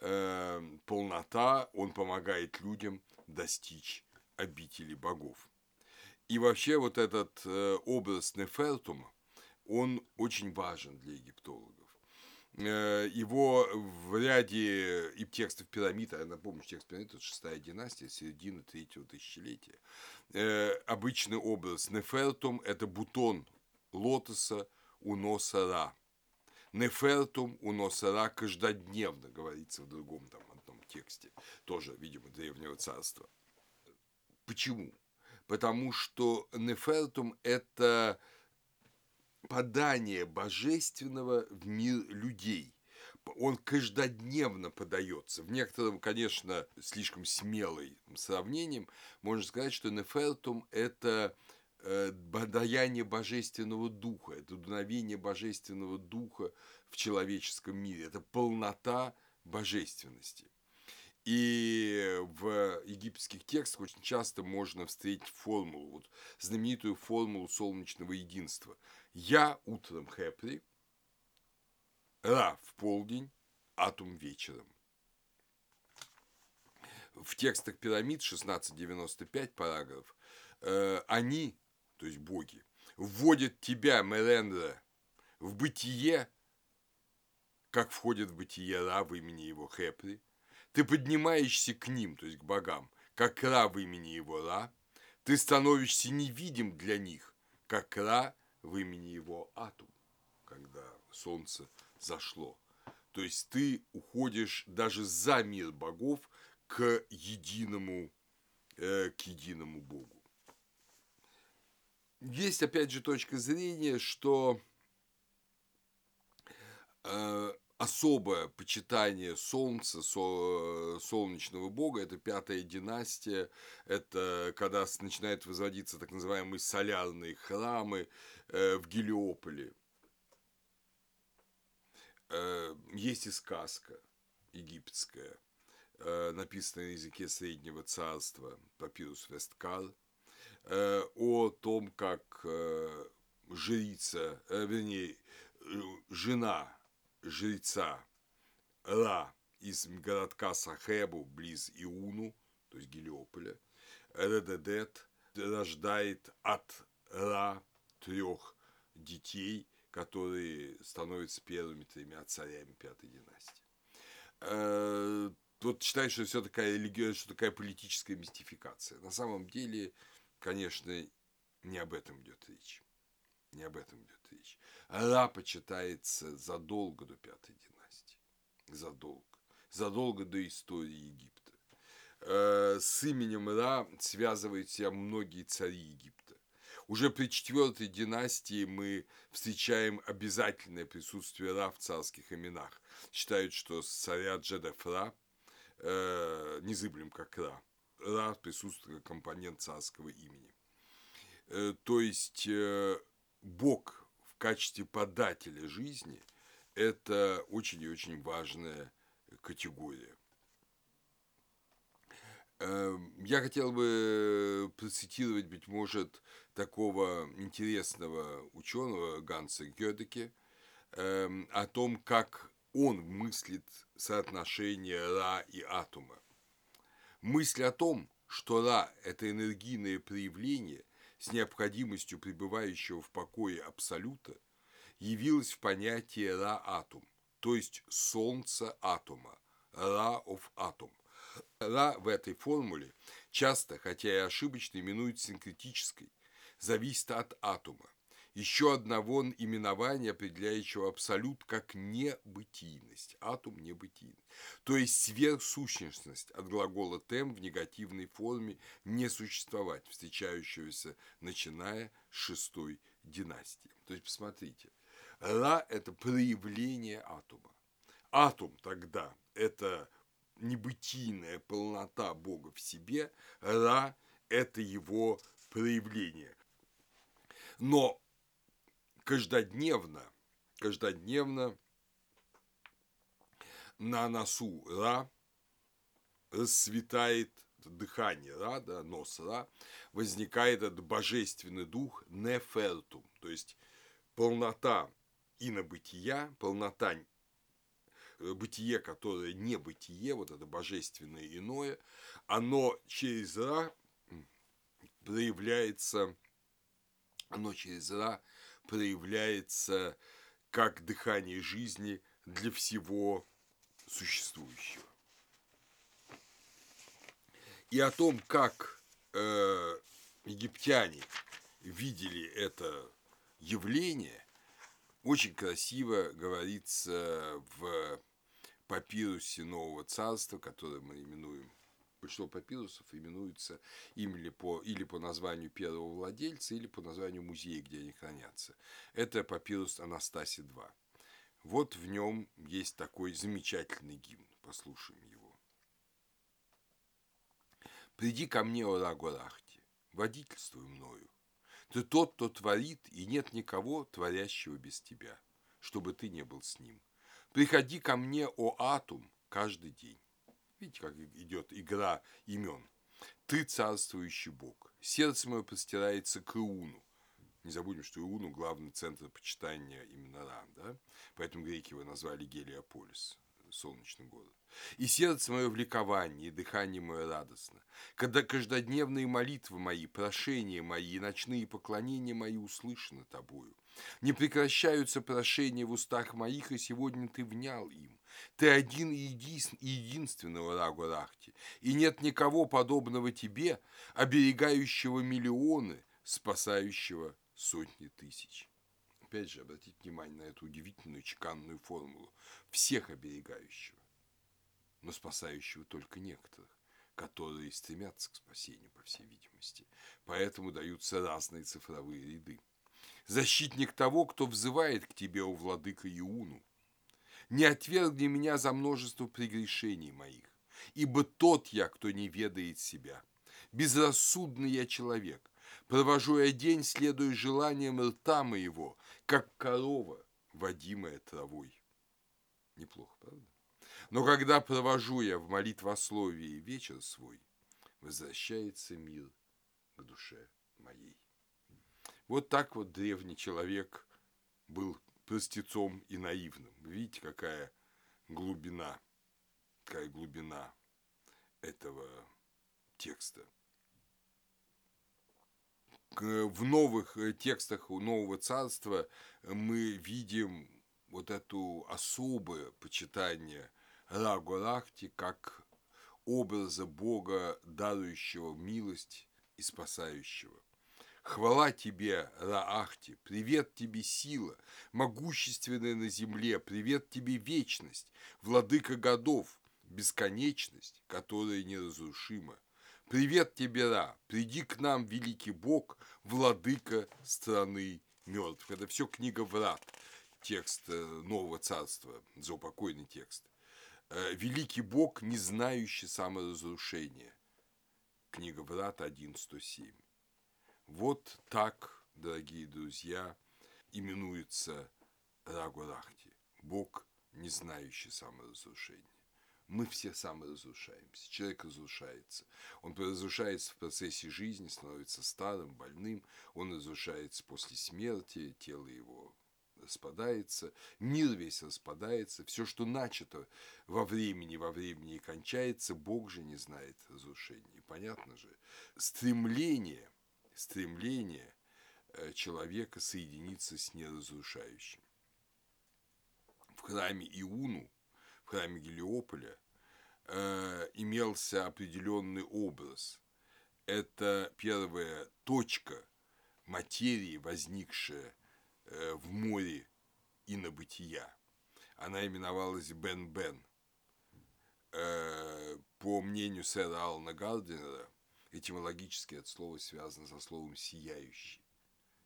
э, полнота, он помогает людям достичь обители богов. И вообще вот этот э, образ Нефертума, он очень важен для египтологов. Э, его в ряде и текстов пирамид, а напомню, текст пирамид – это шестая династия, середина третьего тысячелетия. Э, обычный образ Нефертум – это бутон лотоса у носа Ра. Нефертум у носа Ра каждодневно, говорится в другом там одном тексте, тоже, видимо, древнего царства. Почему? Потому что Нефертум – это подание божественного в мир людей. Он каждодневно подается. В некотором, конечно, слишком смелым сравнением можно сказать, что Нефертум – это э, даяние божественного духа, это дуновение божественного духа в человеческом мире, это полнота божественности. И в египетских текстах очень часто можно встретить формулу, вот знаменитую формулу солнечного единства – я утром Хепри, Ра в полдень, Атум вечером. В текстах пирамид 1695 параграф э, они, то есть боги, вводят тебя, Мерендра, в бытие, как входит в бытие Ра в имени его Хепри, ты поднимаешься к ним, то есть к богам, как Ра в имени его Ра, ты становишься невидим для них, как Ра в имени его Атум, когда солнце зашло. То есть ты уходишь даже за мир богов к единому, э, к единому Богу. Есть, опять же, точка зрения, что э, особое почитание солнца, солнечного бога, это пятая династия, это когда начинают возводиться так называемые солярные храмы э, в Гелиополе. Э, есть и сказка египетская, э, написанная на языке Среднего Царства, папирус Весткал, о том, как жрица, вернее, жена жреца Ра из городка Сахебу, близ Иуну, то есть Гелиополя, Редедет рождает от Ра трех детей, которые становятся первыми тремя царями пятой династии. Э, вот считают, что все такая религия, что такая политическая мистификация. На самом деле, конечно, не об этом идет речь. Не об этом идет речь. Ра почитается задолго до пятой династии. Задолго. Задолго до истории Египта. Э, с именем Ра связывают себя многие цари Египта. Уже при четвертой династии мы встречаем обязательное присутствие Ра в царских именах. Считают, что царя Джедафра э, незыблем как Ра. Ра присутствует как компонент царского имени. Э, то есть Бог в качестве подателя жизни – это очень и очень важная категория. Эм, я хотел бы процитировать, быть может, такого интересного ученого Ганса Гёдеке эм, о том, как он мыслит соотношение Ра и атома. Мысль о том, что Ра – это энергийное проявление, с необходимостью пребывающего в покое абсолюта, явилась в понятии Ра-атом, то есть солнце атома, Ra of atom. Ra в этой формуле часто, хотя и ошибочно, именуют синкретической, зависит от атома еще одного именования, определяющего абсолют как небытийность, атом небытийность, то есть сверхсущностность от глагола «тем» в негативной форме «не существовать», встречающегося начиная с шестой династии. То есть, посмотрите, Ра – это проявление атома. Атом тогда – это небытийная полнота Бога в себе, Ра – это его проявление. Но каждодневно, каждодневно на носу Ра расцветает дыхание Ра, да, нос Ра, возникает этот божественный дух Нефертум, то есть полнота инобытия, полнота э, бытие, которое не бытие, вот это божественное иное, оно через Ра проявляется, оно через Ра проявляется как дыхание жизни для всего существующего. И о том, как э, египтяне видели это явление, очень красиво говорится в папирусе Нового Царства, которое мы именуем большинство папирусов именуются или по, или по названию первого владельца, или по названию музея, где они хранятся. Это папирус Анастасий-2. Вот в нем есть такой замечательный гимн. Послушаем его. «Приди ко мне, о Рагорахте, водительствуй мною. Ты тот, кто творит, и нет никого, творящего без тебя, чтобы ты не был с ним. Приходи ко мне, о Атум, каждый день. Видите, как идет игра имен. Ты царствующий Бог. Сердце мое простирается к Иуну. Не забудем, что Иуну – главный центр почитания именно Ран, да? Поэтому греки его назвали Гелиополис, солнечный город. И сердце мое в ликовании, и дыхание мое радостно. Когда каждодневные молитвы мои, прошения мои ночные поклонения мои услышаны тобою. Не прекращаются прошения в устах моих, и сегодня ты внял им. Ты один и единственный, Рагу Рахти, и нет никого подобного тебе, оберегающего миллионы, спасающего сотни тысяч. Опять же, обратите внимание на эту удивительную чеканную формулу. Всех оберегающего, но спасающего только некоторых которые стремятся к спасению, по всей видимости. Поэтому даются разные цифровые ряды защитник того, кто взывает к тебе, у владыка Иуну. Не отвергни меня за множество прегрешений моих, ибо тот я, кто не ведает себя. Безрассудный я человек, провожу я день, следуя желаниям рта моего, как корова, водимая травой. Неплохо, правда? Но когда провожу я в молитвословии вечер свой, возвращается мир к душе моей. Вот так вот древний человек был простецом и наивным. Видите, какая глубина, какая глубина этого текста. В новых э, текстах Нового Царства мы видим вот эту особое почитание Рагу-Рахти как образа Бога, дарующего милость и спасающего. Хвала тебе, Раахти, привет тебе, сила, могущественная на земле, привет тебе, вечность, владыка годов, бесконечность, которая неразрушима. Привет тебе, Ра, приди к нам, великий Бог, владыка страны мертвых. Это все книга Врат, текст э, Нового Царства, заупокойный текст. Э, великий Бог, не знающий саморазрушения. Книга Врат 1.107. Вот так, дорогие друзья, именуется Рагурахти, Бог, не знающий саморазрушения. Мы все саморазрушаемся. Человек разрушается. Он разрушается в процессе жизни, становится старым, больным. Он разрушается после смерти, тело его распадается, мир весь распадается, все, что начато во времени, во времени и кончается, Бог же не знает разрушения. Понятно же? Стремление – стремление э, человека соединиться с неразрушающим. В храме Иуну, в храме Гелиополя, э, имелся определенный образ. Это первая точка материи, возникшая э, в море инобытия. Она именовалась Бен-Бен. По мнению сэра Ална Гардинера, Этимологически это слово связано со словом «сияющий»,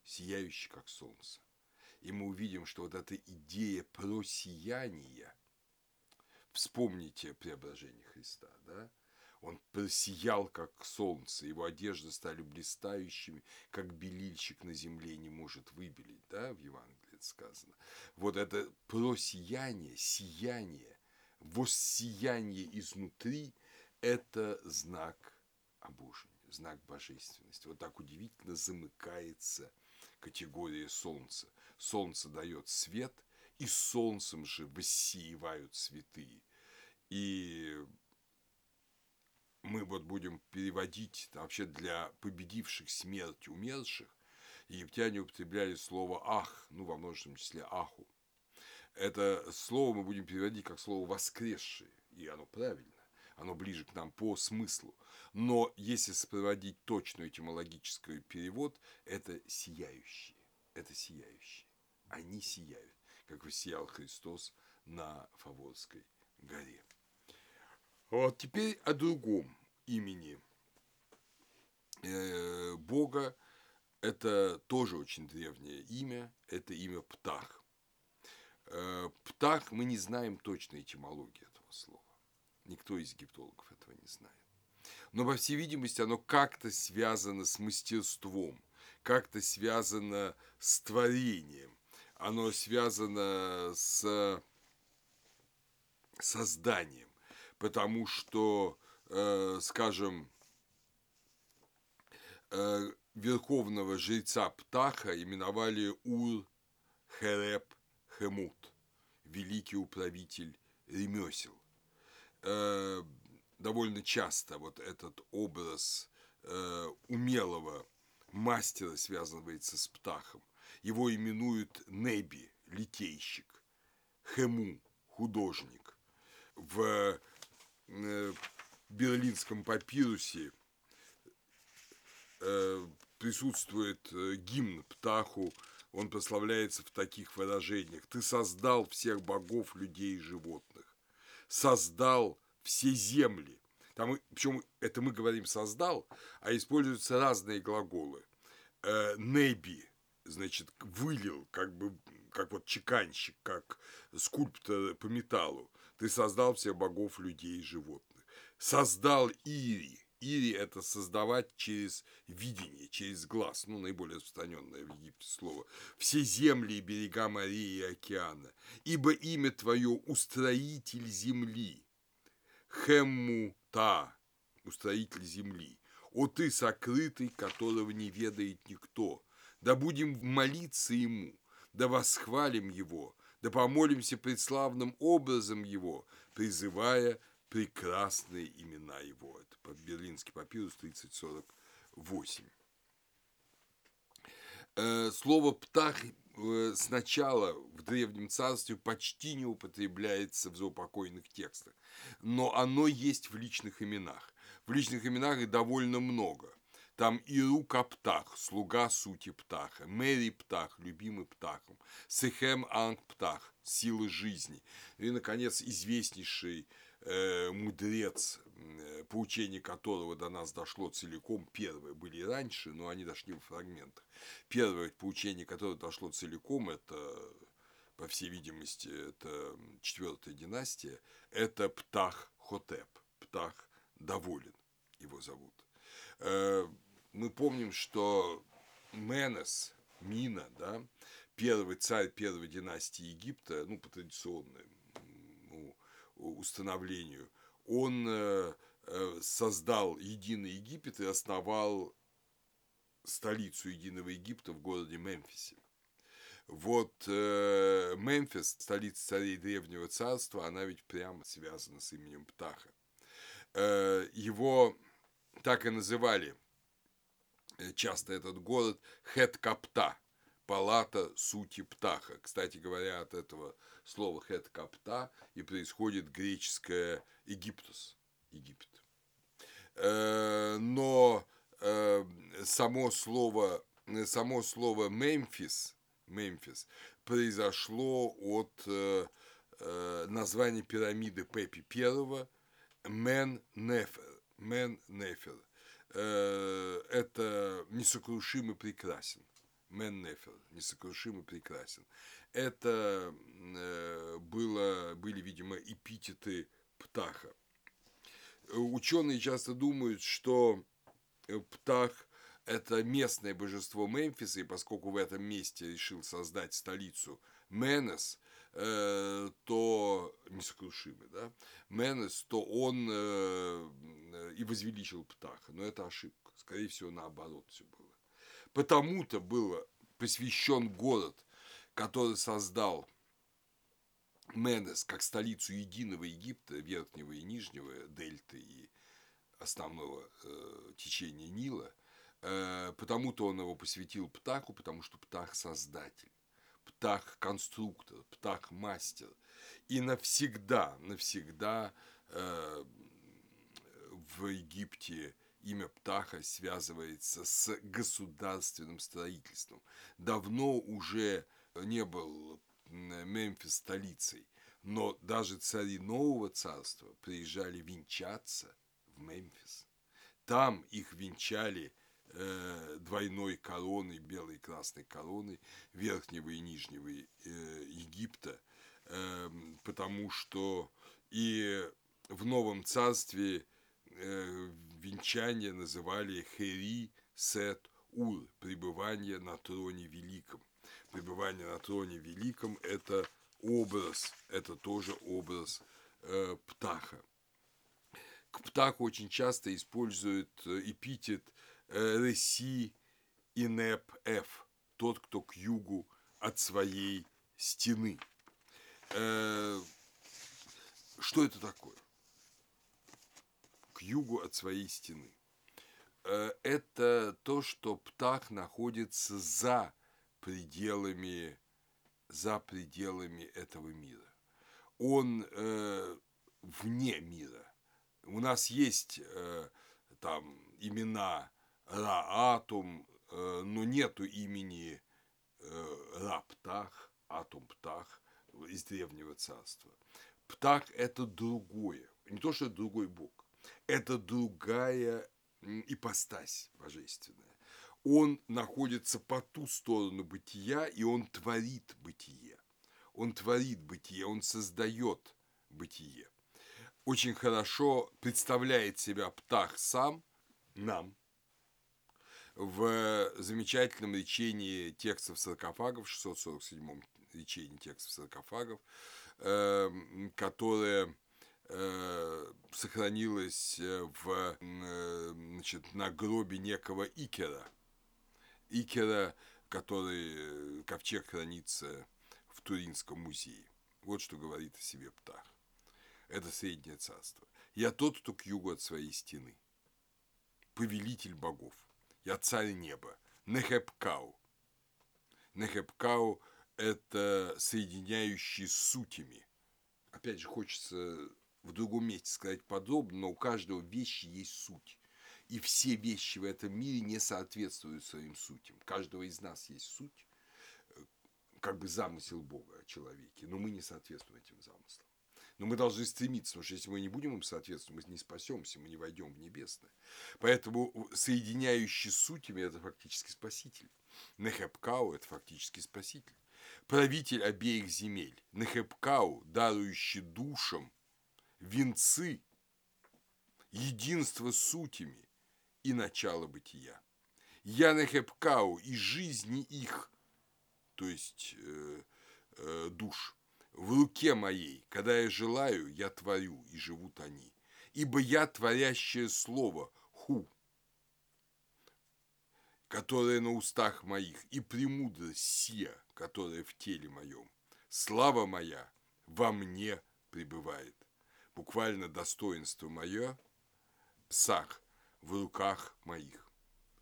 «сияющий, как солнце». И мы увидим, что вот эта идея про сияние, вспомните преображение Христа, да? Он просиял, как солнце, его одежды стали блистающими, как белильщик на земле не может выбелить, да, в Евангелии это сказано. Вот это просияние, сияние, воссияние изнутри – это знак обожение, знак божественности. Вот так удивительно замыкается категория Солнца. Солнце дает свет, и солнцем же воссеивают святые. И мы вот будем переводить вообще для победивших смерть умерших, египтяне употребляли слово «ах», ну, во множественном числе «аху». Это слово мы будем переводить как слово «воскресшие», и оно правильно оно ближе к нам по смыслу. Но если сопроводить точный этимологический перевод, это сияющие. Это сияющие. Они сияют, как воссиял Христос на Фаворской горе. Вот теперь о другом имени э, Бога. Это тоже очень древнее имя. Это имя Птах. Э, Птах, мы не знаем точной этимологии этого слова. Никто из египтологов этого не знает. Но, по всей видимости, оно как-то связано с мастерством, как-то связано с творением, оно связано с созданием, потому что, э, скажем, э, верховного жреца Птаха именовали Ур Хереп Хемут, великий управитель ремесел. Э, довольно часто вот этот образ э, умелого мастера связывается с птахом. Его именуют Неби, литейщик, Хему, художник. В э, берлинском папирусе э, присутствует э, гимн птаху, он прославляется в таких выражениях. «Ты создал всех богов, людей и животных создал все земли. Там, причем это мы говорим создал, а используются разные глаголы. Э, неби значит, вылил, как бы, как вот чеканщик, как скульптор по металлу. Ты создал всех богов, людей и животных. Создал Ири. Ири – это создавать через видение, через глаз, ну, наиболее распространенное в Египте слово. Все земли и берега морей и океана. Ибо имя твое – устроитель земли. Хеммута – устроитель земли. О ты сокрытый, которого не ведает никто. Да будем молиться ему, да восхвалим его, да помолимся предславным образом его, призывая прекрасные имена его. Это Берлинский папирус 3048. Э, слово «птах» э, сначала в Древнем Царстве почти не употребляется в заупокойных текстах, но оно есть в личных именах. В личных именах их довольно много. Там Иру Каптах, слуга сути Птаха, Мэри Птах, любимый Птахом, Сехем Анг Птах, силы жизни. И, наконец, известнейший мудрец, э, поучение которого до нас дошло целиком, первые были раньше, но они дошли в фрагментах. Первое поучение, которое дошло целиком, это, по всей видимости, это четвертая династия, это Птах Хотеп, Птах доволен, его зовут. Э, мы помним, что Менес, Мина, да, первый царь первой династии Египта, ну, по традиционному установлению, он э, э, создал единый Египет и основал столицу единого Египта в городе Мемфисе. Вот э, Мемфис, столица царей Древнего Царства, она ведь прямо связана с именем Птаха. Э, его так и называли э, часто этот город Хет-Капта, палата сути птаха. Кстати говоря, от этого слова Хет-Капта и происходит греческое Египтус, Египет. Э, но само слово, само слово Мемфис, Мемфис произошло от названия пирамиды Пепи I Мен Нефер. Мен Нефер. Э, это несокрушимый прекрасен. Мен Нефер. Несокрушимый прекрасен. Это э, было, были, видимо, эпитеты Птаха. Ученые часто думают, что Птах – это местное божество Мемфиса, и поскольку в этом месте решил создать столицу Менес, Э, то несокрушимый, да, Менес, то он э, и возвеличил Птаха. Но это ошибка. Скорее всего, наоборот все было. Потому-то был посвящен город, который создал Менес как столицу единого Египта, верхнего и нижнего, дельты и основного э, течения Нила. Э, потому-то он его посвятил Птаху, потому что Птах – создатель птах-конструктор, птах-мастер. И навсегда, навсегда э, в Египте имя Птаха связывается с государственным строительством. Давно уже не был Мемфис столицей, но даже цари Нового Царства приезжали венчаться в Мемфис. Там их венчали – э, двойной короны, белой и красной короны Верхнего и Нижнего э, Египта, э, потому что и в Новом Царстве э, венчание называли Хери Сет Ур, пребывание на троне великом. Пребывание на троне великом – это образ, это тоже образ э, птаха. К птаху очень часто используют э, эпитет Реси Инеп Ф, тот, кто к югу от своей стены. Э, что это такое? К югу от своей стены. Э, это то, что птах находится за пределами, за пределами этого мира. Он э, вне мира. У нас есть э, там имена Раатум, э, но нету имени э, Раптах, Атум Птах из Древнего Царства. Птах – это другое. Не то, что это другой бог. Это другая ипостась божественная. он находится по ту сторону бытия, и он творит бытие. Он творит бытие, он создает бытие. Очень хорошо представляет себя птах сам нам в замечательном речении текстов саркофагов, в 647-м речении текстов саркофагов, эм, которое э, сохранилось в, э, значит, на гробе некого Икера. Икера, который э, ковчег хранится в Туринском музее. Вот что говорит о себе Птах. Это Среднее Царство. Я тот, кто к югу от своей стены. Повелитель богов. Я царь неба. Нехепкау. Нехепкау – это соединяющий сутями. Опять же, хочется в другом месте сказать подробно, но у каждого вещи есть суть. И все вещи в этом мире не соответствуют своим сутям. У каждого из нас есть суть, э, как бы замысел Бога о человеке, но мы не соответствуем этим замыслам. Но мы должны стремиться, потому что если мы не будем им соответствовать, мы не спасемся, мы не войдем в небесное. Поэтому соединяющий сутями – это фактически спаситель. Нехепкау – это фактически спаситель. Правитель обеих земель. Нехепкау, дарующий душам венцы, единство сутями и начало бытия. Я Нехепкау и жизни их, то есть э, э, душ – в руке моей, когда я желаю, я творю, и живут они. Ибо я творящее слово, ху, которое на устах моих, и премудрость сия, которая в теле моем. Слава моя во мне пребывает. Буквально достоинство мое, сах, в руках моих.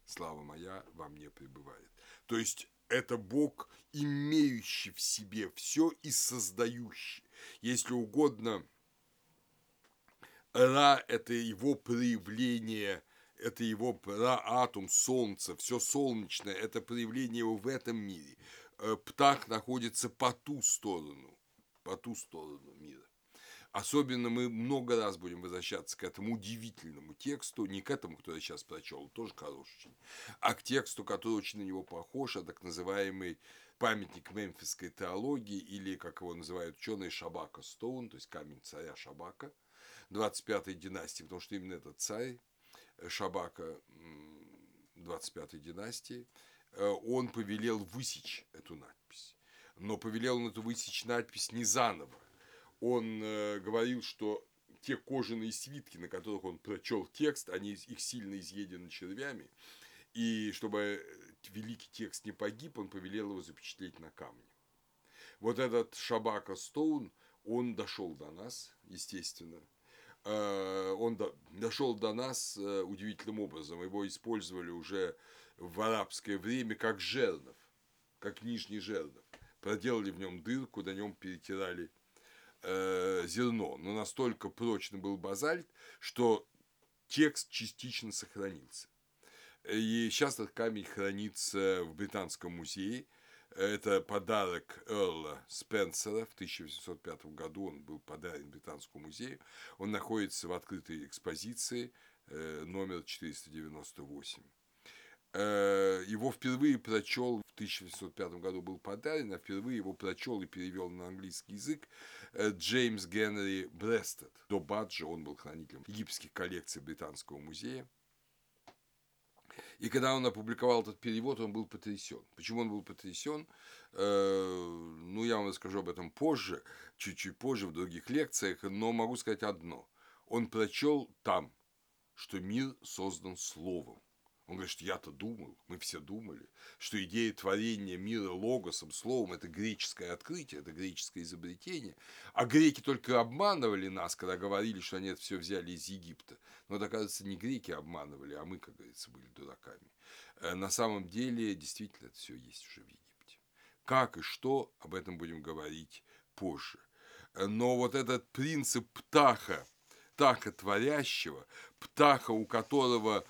Слава моя во мне пребывает. То есть это Бог, имеющий в себе все и создающий. Если угодно, Ра – это его проявление, это его Ра, атом, солнце, все солнечное, это проявление его в этом мире. Э, птах находится по ту сторону, по ту сторону мира. Особенно мы много раз будем возвращаться к этому удивительному тексту, не к этому, который я сейчас прочел, тоже хороший, а к тексту, который очень на него похож, а так называемый памятник мемфисской теологии, или, как его называют ученые, Шабака Стоун, то есть камень царя Шабака, 25-й династии, потому что именно этот царь э, Шабака 25-й династии, э, он повелел высечь эту надпись. Но повелел он эту высечь надпись не заново, он э, говорил, что те кожаные свитки, на которых он прочел текст, они их сильно изъедены червями, и чтобы э, великий текст не погиб, он повелел его запечатлеть на камне. Вот этот Шабака Стоун, он дошел до нас, естественно. Э, он до, дошел до нас удивительным образом. Его использовали уже в арабское время как жернов, как нижний жернов. Проделали в нем дырку, на нем перетирали э, зерно, но настолько прочный был базальт, что текст частично сохранился. И сейчас этот камень хранится в Британском музее. Это подарок Эрла Спенсера в 1805 году. Он был подарен Британскому музею. Он находится в открытой экспозиции э, номер 498. Э, его впервые прочел в 1805 году был подарен, а впервые его прочел и перевел на английский язык э, Джеймс Генри Брестед. До Баджа он был хранителем египетских коллекций Британского музея. И когда он опубликовал этот перевод, он был потрясен. Почему он был потрясен? Э, ну, я вам расскажу об этом позже, чуть-чуть позже в других лекциях, но могу сказать одно. Он прочел там, что мир создан словом. Он говорит, что я-то думал, мы все думали, что идея творения мира логосом, словом, это греческое открытие, это греческое изобретение. А греки только обманывали нас, когда говорили, что они это все взяли из Египта. Но оказывается, не греки обманывали, а мы, как говорится, были дураками. Э, на самом деле, действительно, это все есть уже в Египте. Как и что, об этом будем говорить позже. Э, но вот этот принцип птаха, птаха творящего, птаха, у которого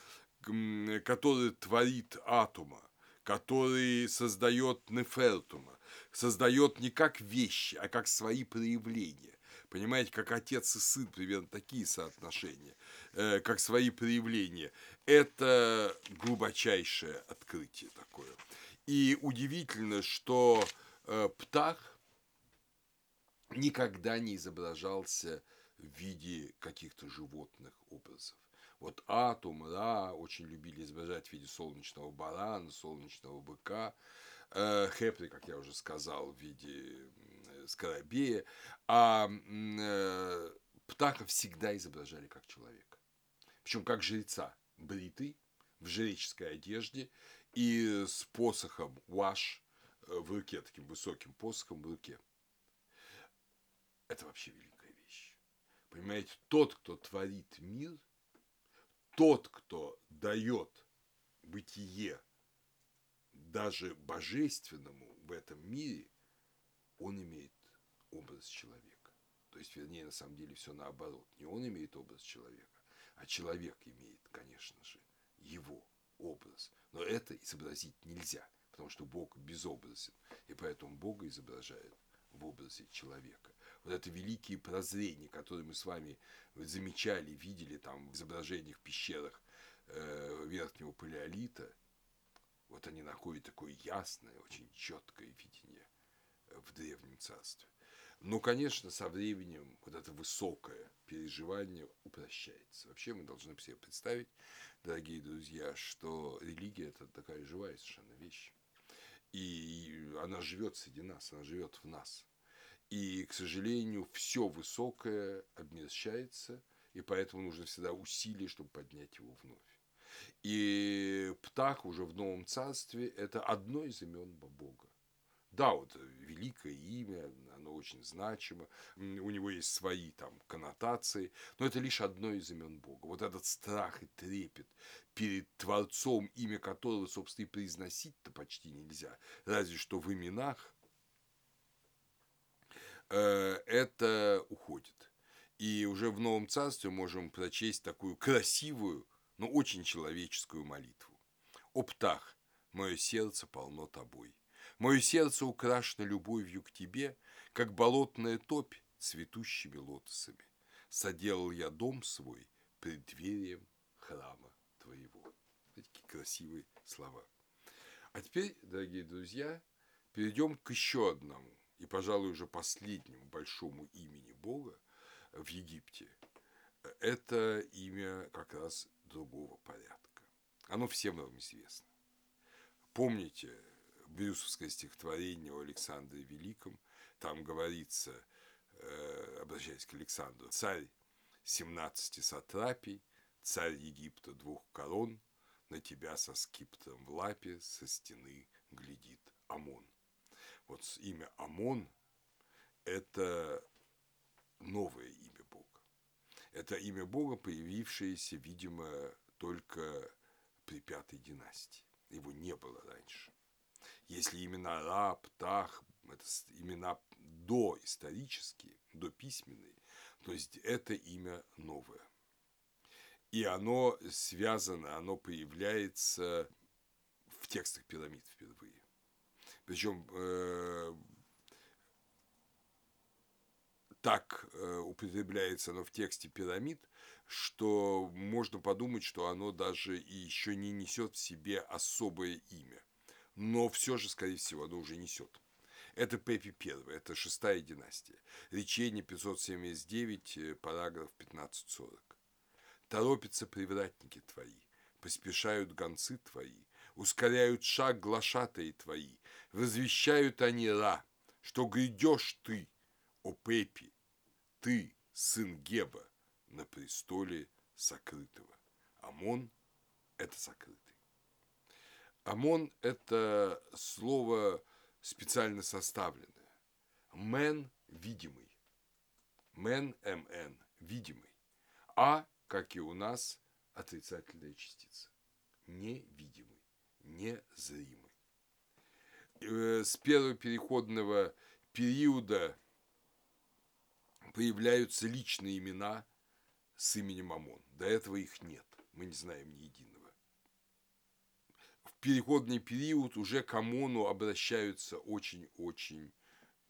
который творит атома, который создает нефертума, создает не как вещи, а как свои проявления. Понимаете, как отец и сын, примерно такие соотношения, э, как свои проявления. Это глубочайшее открытие такое. И удивительно, что э, птах никогда не изображался в виде каких-то животных образов. Вот Атум, Ра очень любили изображать в виде солнечного барана, солнечного быка. Э, Хепри, как я уже сказал, в виде скоробея. А э, Птаха всегда изображали как человека. Причем как жреца, бритый, в жреческой одежде и с посохом ваш э, в руке, таким высоким посохом в руке. Это вообще великая вещь. Понимаете, тот, кто творит мир, тот, кто дает бытие даже божественному в этом мире, он имеет образ человека. То есть, вернее, на самом деле все наоборот. Не он имеет образ человека, а человек имеет, конечно же, его образ. Но это изобразить нельзя, потому что Бог безобразен, и поэтому Бога изображают в образе человека. Вот это великие прозрения, которые мы с вами замечали, видели там в изображениях пещерах э, верхнего палеолита, вот они находят такое ясное, очень четкое видение в древнем царстве. Но, конечно, со временем вот это высокое переживание упрощается. Вообще мы должны себе представить, дорогие друзья, что религия – это такая живая совершенно вещь. И она живет среди нас, она живет в нас. И, к сожалению, все высокое обмещается, и поэтому нужно всегда усилие, чтобы поднять его вновь. И птах уже в Новом Царстве – это одно из имен Бога. Да, вот великое имя, оно очень значимо, у него есть свои там коннотации, но это лишь одно из имен Бога. Вот этот страх и трепет перед Творцом, имя которого, собственно, и произносить-то почти нельзя, разве что в именах, это уходит. И уже в Новом Царстве можем прочесть такую красивую, но очень человеческую молитву. «О птах, мое сердце полно тобой, Мое сердце украшено любовью к тебе, как болотная топь цветущими лотосами. Соделал я дом свой преддверием храма твоего. Такие красивые слова. А теперь, дорогие друзья, перейдем к еще одному и, пожалуй, уже последнему большому имени Бога в Египте. Это имя как раз другого порядка. Оно всем нам известно. Помните, брюсовское стихотворение о Александре Великом. Там говорится, э, обращаясь к Александру, царь 17 сатрапий, царь Египта двух корон, на тебя со скиптром в лапе со стены глядит Амон. Вот имя Амон – это новое имя Бога. Это имя Бога, появившееся, видимо, только при пятой династии. Его не было раньше. Если имена Ра, Птах, это имена доисторические, дописьменные, то есть это имя новое. И оно связано, оно появляется в текстах пирамид впервые. Причем э, так э, употребляется оно в тексте пирамид, что можно подумать, что оно даже и еще не несет в себе особое имя но все же, скорее всего, оно уже несет. Это Пепи I, это шестая династия. Речение 579, э, параграф 1540. Торопятся привратники твои, поспешают гонцы твои, ускоряют шаг глашатые твои, возвещают они ра, что грядешь ты, о Пепи, ты, сын Геба, на престоле сокрытого. Амон – это сокрытый. ОМОН – это слово специально составленное. Мен – видимый. Мен, МН – видимый. А, как и у нас, отрицательная частица. Невидимый, незримый. Э, с первого переходного периода появляются личные имена с именем ОМОН. До этого их нет. Мы не знаем ни единого переходный период уже к ОМОНу обращаются очень-очень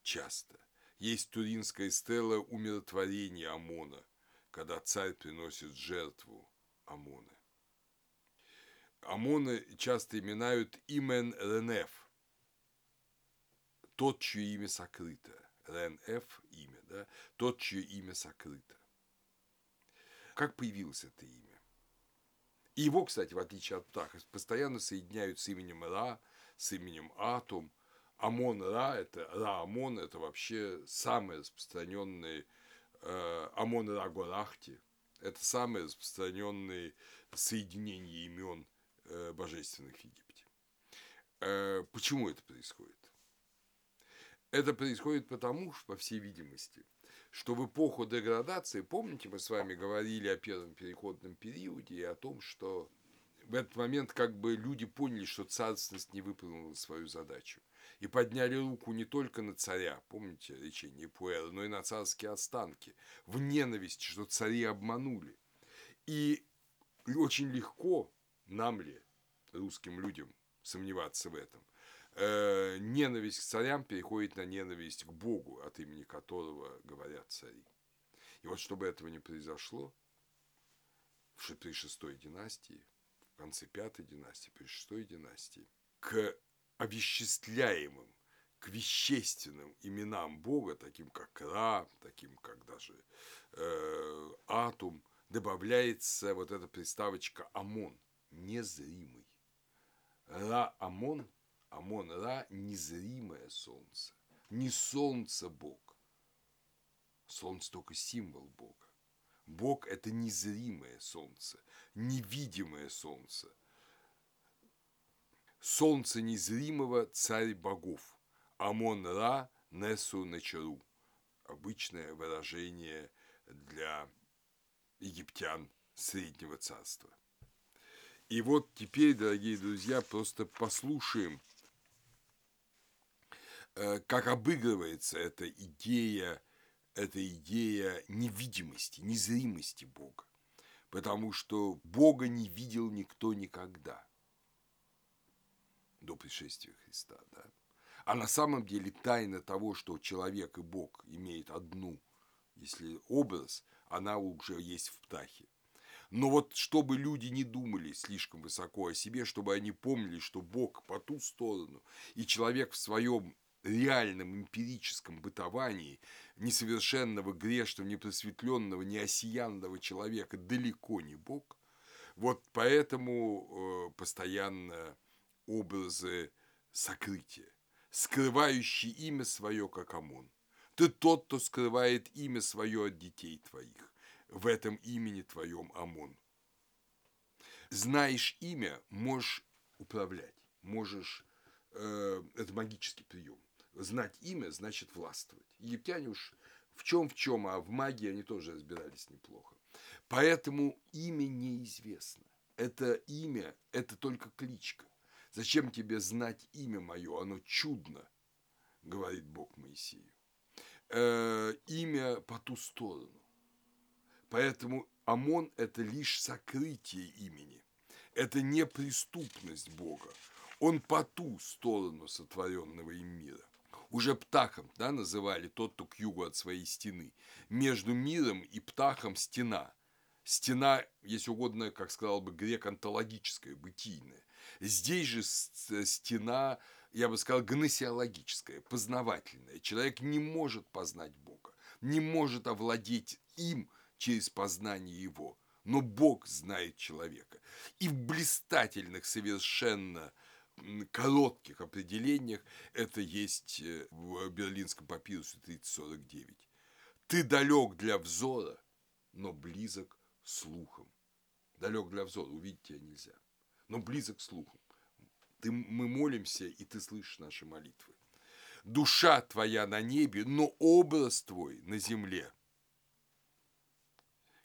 часто. Есть туринская стела умиротворения ОМОНа, когда царь приносит жертву ОМОНа. ОМОНы часто именуют Имен РНФ, тот, чье имя сокрыто. РНФ имя, да, тот, чье имя сокрыто. Как появилось это имя? И его, кстати, в отличие от птаха, постоянно соединяют с именем Ра, с именем Атом. Амон Ра – это Ра Амон – это вообще самый распространенный э, Амон Ра Горахти. Это самое распространенное соединение имен божественных в Египте. Э, почему это происходит? Это происходит потому, что, по всей видимости, что в эпоху деградации, помните, мы с вами говорили о первом переходном периоде и о том, что в этот момент как бы люди поняли, что царственность не выполнила свою задачу. И подняли руку не только на царя, помните речение Пуэра, но и на царские останки, в ненависти, что цари обманули. И очень легко нам ли, русским людям, сомневаться в этом, э, ненависть к царям переходит на ненависть к Богу, от имени которого говорят цари. И вот чтобы этого не произошло, при шестой династии, в конце пятой династии, при шестой династии, к овеществляемым, к вещественным именам Бога, таким как Ра, таким как даже э, Атум, добавляется вот эта приставочка Амон, незримый. Ра Амон – Амон-Ра – незримое солнце. Не солнце Бог. Солнце только символ Бога. Бог – это незримое солнце, невидимое солнце. Солнце незримого – царь богов. Амон-Ра – Несу Начару. Обычное выражение для египтян Среднего Царства. И вот теперь, дорогие друзья, просто послушаем – Э, как обыгрывается эта идея, эта идея невидимости, незримости Бога. Потому что Бога не видел никто никогда до пришествия Христа. Да? А на самом деле тайна того, что человек и Бог имеют одну, если образ, она уже есть в птахе. Но вот чтобы люди не думали слишком высоко о себе, чтобы они помнили, что Бог по ту сторону, и человек в своем реальном эмпирическом бытовании несовершенного, грешного, непросветленного, неосиянного человека далеко не Бог, вот поэтому э, постоянно образы сокрытия, скрывающие имя свое, как ОМОН. Ты тот, кто скрывает имя свое от детей твоих, в этом имени твоем ОМОН. Знаешь имя, можешь управлять, можешь, э, это магический прием знать имя значит властвовать. Египтяне уж в чем в чем, а в магии они тоже разбирались неплохо. Поэтому имя неизвестно. Это имя, это только кличка. Зачем тебе знать имя мое? Оно чудно, говорит Бог Моисею. Э, имя по ту сторону. Поэтому Амон – это лишь сокрытие имени. Это не преступность Бога. Он по ту сторону сотворенного им мира уже птахом да, называли тот, кто к югу от своей стены. Между миром и птахом стена. Стена, если угодно, как сказал бы грек, онтологическая, бытийная. Здесь же стена, я бы сказал, гносеологическая, познавательная. Человек не может познать Бога, не может овладеть им через познание Его. Но Бог знает человека. И в блистательных совершенно коротких определениях это есть э, в Берлинском папирусе 3049. Ты далек для взора, но близок слухом. Далек для взора, увидеть тебя нельзя, но близок слухом. Ты, мы молимся, и ты слышишь наши молитвы. Душа твоя на небе, но образ твой на земле.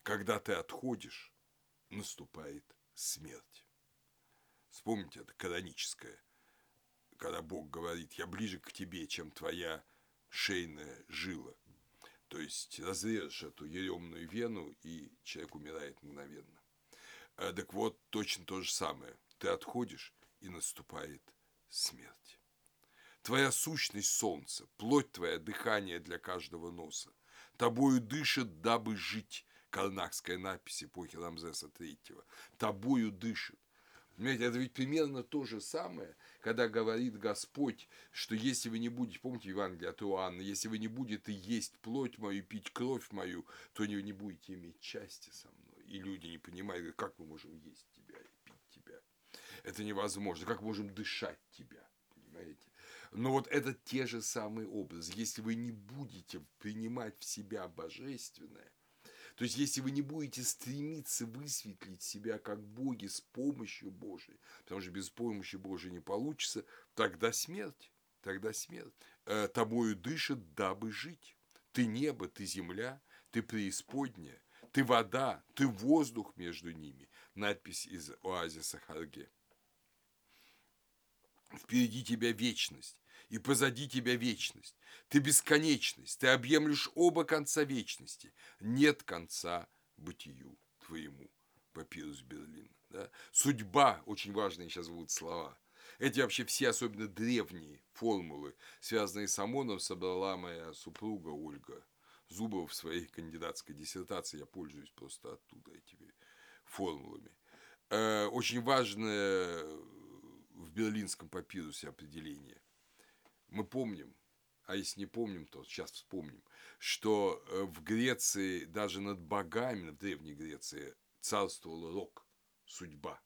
Когда ты отходишь, наступает смерть. Вспомните, это каноническое, когда Бог говорит, я ближе к тебе, чем твоя шейная жила. То есть разрежешь эту еремную вену, и человек умирает мгновенно. А, так вот, точно то же самое. Ты отходишь, и наступает смерть. Твоя сущность – солнце, плоть твоя – дыхание для каждого носа. Тобою дышит, дабы жить. Карнакская надпись эпохи Рамзеса III. Тобою дышит Понимаете, это ведь примерно то же самое, когда говорит Господь, что если вы не будете, помните Евангелие от Иоанна, если вы не будете есть плоть мою, пить кровь мою, то вы не будете иметь счастья со мной. И люди не понимают, как мы можем есть тебя и пить тебя. Это невозможно. Как можем дышать тебя, понимаете? Но вот это те же самые образы. Если вы не будете принимать в себя божественное, то есть, если вы не будете стремиться высветлить себя как боги с помощью Божией, потому что без помощи Божией не получится, тогда смерть, тогда смерть. Э, тобою дышит, дабы жить. Ты небо, ты земля, ты преисподняя, ты вода, ты воздух между ними. Надпись из оазиса Харге. Впереди тебя вечность, и позади тебя вечность. Ты бесконечность, ты объемлешь оба конца вечности. Нет конца бытию твоему. Папирус Берлин. Да? Судьба, очень важные сейчас будут слова. Эти вообще все, особенно древние формулы, связанные с ОМОНом, собрала моя супруга Ольга Зубова в своей кандидатской диссертации. Я пользуюсь просто оттуда этими формулами. Э, очень важное в берлинском папирусе определение мы помним, а если не помним, то сейчас вспомним, что э, в Греции, даже над богами, в Древней Греции, царствовал рок, судьба.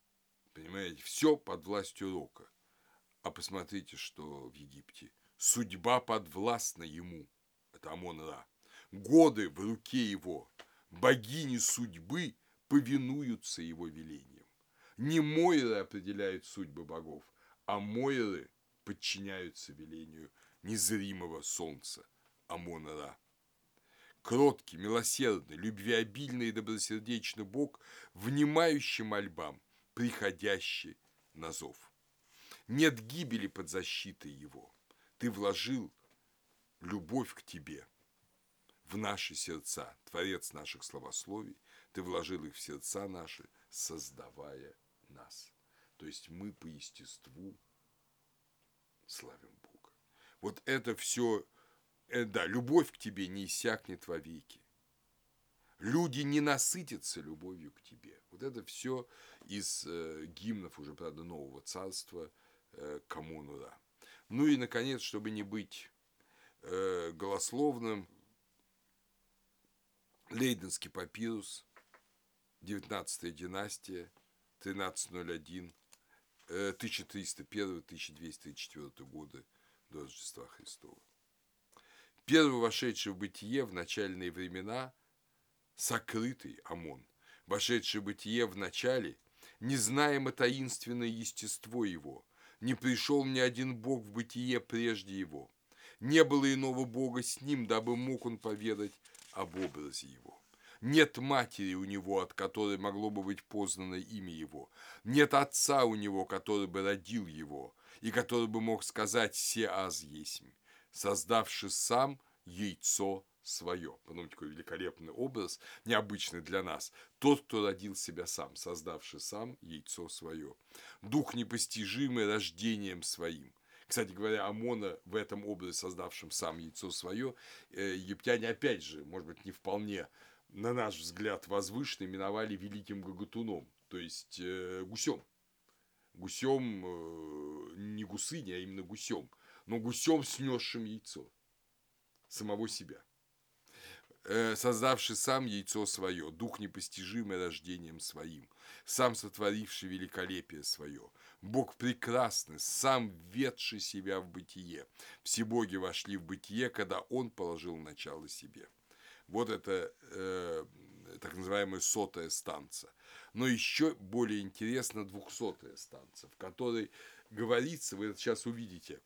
Понимаете, все под властью рока. А посмотрите, что в Египте. Судьба подвластна ему. Это Амон-Ра. Годы в руке его. Богини судьбы повинуются его велениям. Не Мойры определяют судьбы богов, а Мойры подчиняются велению незримого солнца Амона-Ра. Кроткий, милосердный, любвеобильный и добросердечный Бог, внимающий мольбам, приходящий на зов. Нет гибели под защитой Его. Ты вложил любовь к Тебе в наши сердца, Творец наших словословий, Ты вложил их в сердца наши, создавая нас. То есть мы по естеству славим Бога. Вот это все, э, да, любовь к тебе не иссякнет вовеки. Люди не насытятся любовью к тебе. Вот это все из э, гимнов уже, правда, нового царства э, Коммунура. Ну и, наконец, чтобы не быть э, голословным, Лейденский папирус, 19 династия, 1301, 1301-1234 годы до Рождества Христова. Первый вошедший в бытие в начальные времена – сокрытый ОМОН, вошедший в бытие в начале, не знаемо таинственное естество его, не пришел ни один Бог в бытие прежде его, не было иного Бога с ним, дабы мог он поведать об образе его. Нет матери у него, от которой могло бы быть познано имя его. Нет отца у него, который бы родил его, и который бы мог сказать «се аз есмь», создавший сам яйцо свое. Подумайте, какой великолепный образ, необычный для нас. Тот, кто родил себя сам, создавший сам яйцо свое. Дух непостижимый рождением своим. Кстати говоря, Амона в этом образе, создавшем сам яйцо свое, э, египтяне, опять же, может быть, не вполне на наш взгляд, возвышенно именовали великим гагатуном, то есть э, гусем. Гусем, э, не гусыня, а именно гусем, но гусем, снесшим яйцо самого себя э, создавший сам яйцо свое, дух непостижимый рождением своим, сам сотворивший великолепие свое, Бог прекрасный, сам ведший себя в бытие. Все боги вошли в бытие, когда Он положил начало себе. Вот это э, так называемая сотая станция. Но еще более интересно двухсотая станция, в которой говорится, вы это сейчас увидите,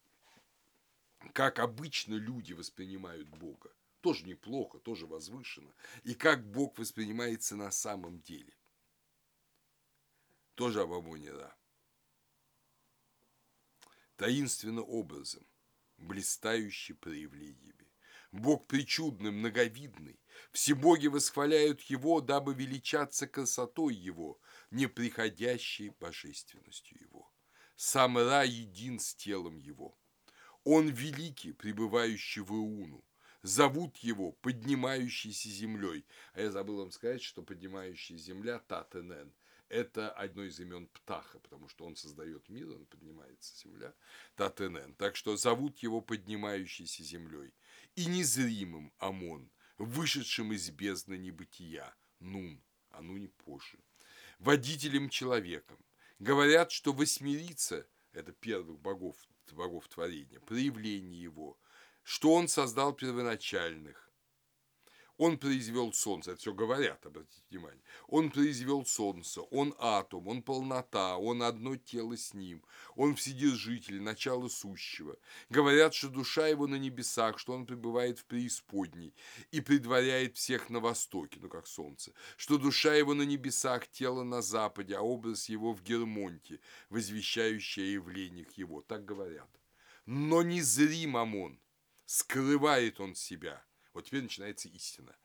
как обычно люди воспринимают Бога. Тоже неплохо, тоже возвышенно. И как Бог воспринимается на самом деле. Тоже об Амоне Ра. Таинственно образом, блистающий проявлениями. Бог причудный, многовидный. Все боги восхваляют Его, дабы величаться красотой Его, неприходящей божественностью Его. Сам Ра един с телом Его. Он великий, пребывающий в Иуну. Зовут его поднимающийся землей. А я забыл вам сказать, что поднимающая земля Татенен это одно из имен Птаха, потому что он создает мир, он поднимается земля, Татенен. Так что зовут его поднимающейся землей. И незримым Амон, вышедшим из бездны небытия, Нун, а ну позже, водителем человеком. Говорят, что восьмерица – это первых богов, богов творения, проявление его, что он создал первоначальных, он произвел солнце, это все говорят, обратите внимание. Он произвел солнце, он атом, он полнота, он одно тело с ним, он вседержитель, начало сущего. Говорят, что душа его на небесах, что он пребывает в преисподней и предваряет всех на востоке, ну как солнце, что душа его на небесах, тело на западе, а образ его в Гермонте, возвещающий о явлениях его. Так говорят. Но незрим он, скрывает он себя – вот теперь начинается истина.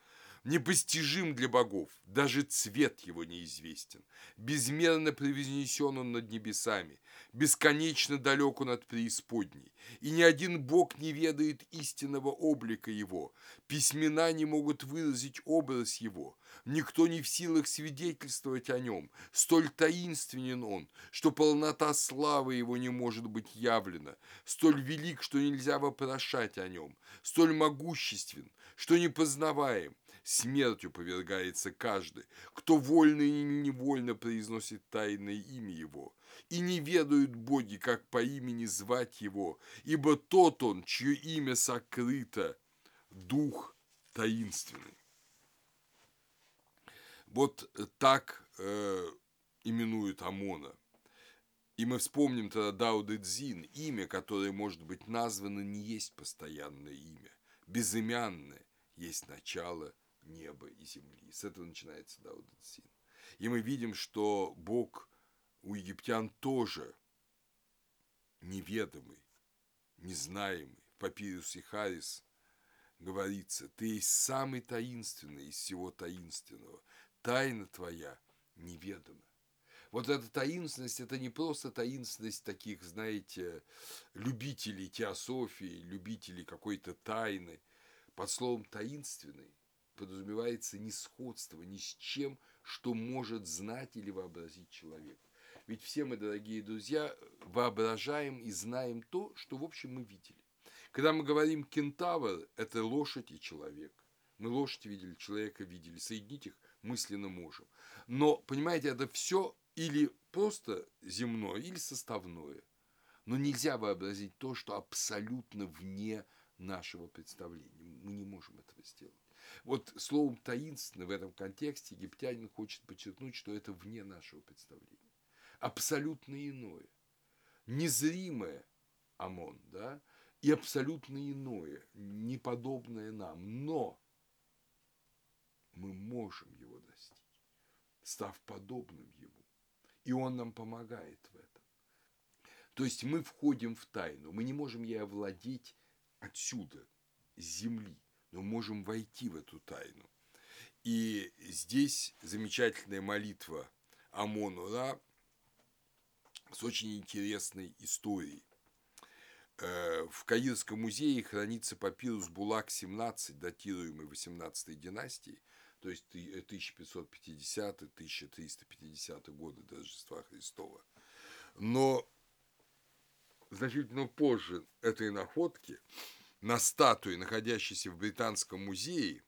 Непостижим для богов, даже цвет его неизвестен. Безмерно превознесен он над небесами, бесконечно далек он от преисподней. И ни один бог не ведает истинного облика его. Письмена не могут выразить образ его. Никто не в силах свидетельствовать о нем. Столь таинственен он, что полнота славы его не может быть явлена. Столь велик, что нельзя вопрошать о нем. Столь могуществен, что не познаваем, смертью повергается каждый, кто вольно или невольно произносит тайное имя его, и не ведают боги, как по имени звать его, ибо тот он, чье имя сокрыто, дух таинственный. Вот так э, именуют Амона. И мы вспомним тогда Дауда Дзин, имя, которое может быть названо, не есть постоянное имя, безымянное, есть начало неба и земли. С этого начинается Дауда Цин. И мы видим, что Бог у египтян тоже неведомый, незнаемый. В папирусе Харис говорится, ты есть самый таинственный из всего таинственного. Тайна твоя неведома. Вот эта таинственность, это не просто таинственность таких, знаете, любителей теософии, любителей какой-то тайны – под словом «таинственный» подразумевается несходство ни с чем, что может знать или вообразить человек. Ведь все мы, дорогие друзья, воображаем и знаем то, что, в общем, мы видели. Когда мы говорим «кентавр» – это лошадь и человек. Мы лошадь видели, человека видели, соединить их мысленно можем. Но, понимаете, это все или просто земное, или составное. Но нельзя вообразить то, что абсолютно вне нашего представления. Мы не можем этого сделать. Вот словом таинственно в этом контексте египтянин хочет подчеркнуть, что это вне нашего представления. Абсолютно иное. Незримое ОМОН, да, и абсолютно иное, неподобное нам. Но мы можем его достичь, став подобным ему. И он нам помогает в этом. То есть мы входим в тайну, мы не можем ей овладеть отсюда, с земли, но можем войти в эту тайну. И здесь замечательная молитва Амон-Ура с очень интересной историей. Э, в Каирском музее хранится папирус Булак-17, датируемый 18 династией, то есть 1550-1350 годы до Рождества Христова. Но значительно позже этой находки на статуе, находящейся в Британском музее,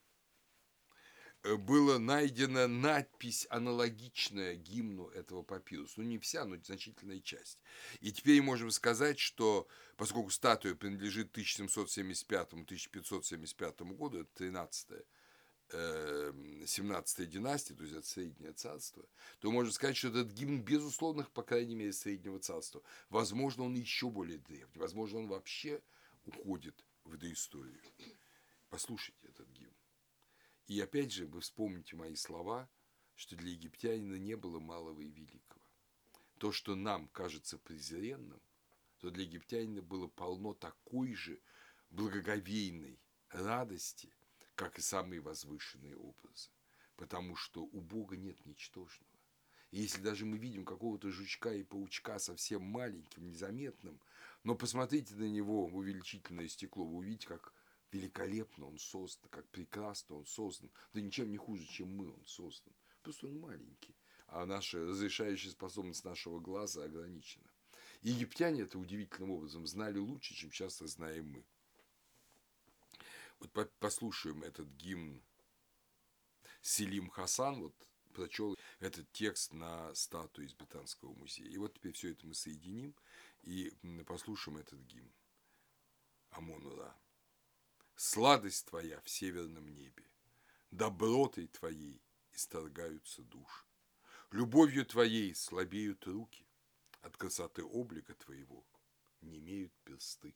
э, была найдена надпись, аналогичная гимну этого папируса. Ну, не вся, но значительная часть. И теперь можем сказать, что поскольку статуя принадлежит 1775-1575 году, это 13 17 династии, то есть это Среднее царство, то можно сказать, что этот гимн, безусловно, по крайней мере, Среднего царства. Возможно, он еще более древний, возможно, он вообще уходит в доисторию. Послушайте этот гимн. И опять же, вы вспомните мои слова, что для египтянина не было малого и великого. То, что нам кажется презренным, то для египтянина было полно такой же благоговейной радости – как и самые возвышенные образы. Потому что у Бога нет ничтожного. И если даже мы видим какого-то жучка и паучка совсем маленьким, незаметным, но посмотрите на него в увеличительное стекло, вы увидите, как великолепно он создан, как прекрасно он создан. Да ничем не хуже, чем мы он создан. Просто он маленький. а наша разрешающая способность нашего глаза ограничена. Египтяне это удивительным образом знали лучше, чем часто знаем мы. Вот послушаем этот гимн Селим Хасан, вот прочел этот текст на статуе из Британского музея. И вот теперь все это мы соединим и послушаем этот гимн. Амон-Ура. Сладость твоя в северном небе, добротой твоей исторгаются души. Любовью твоей слабеют руки, от красоты облика твоего не имеют персты.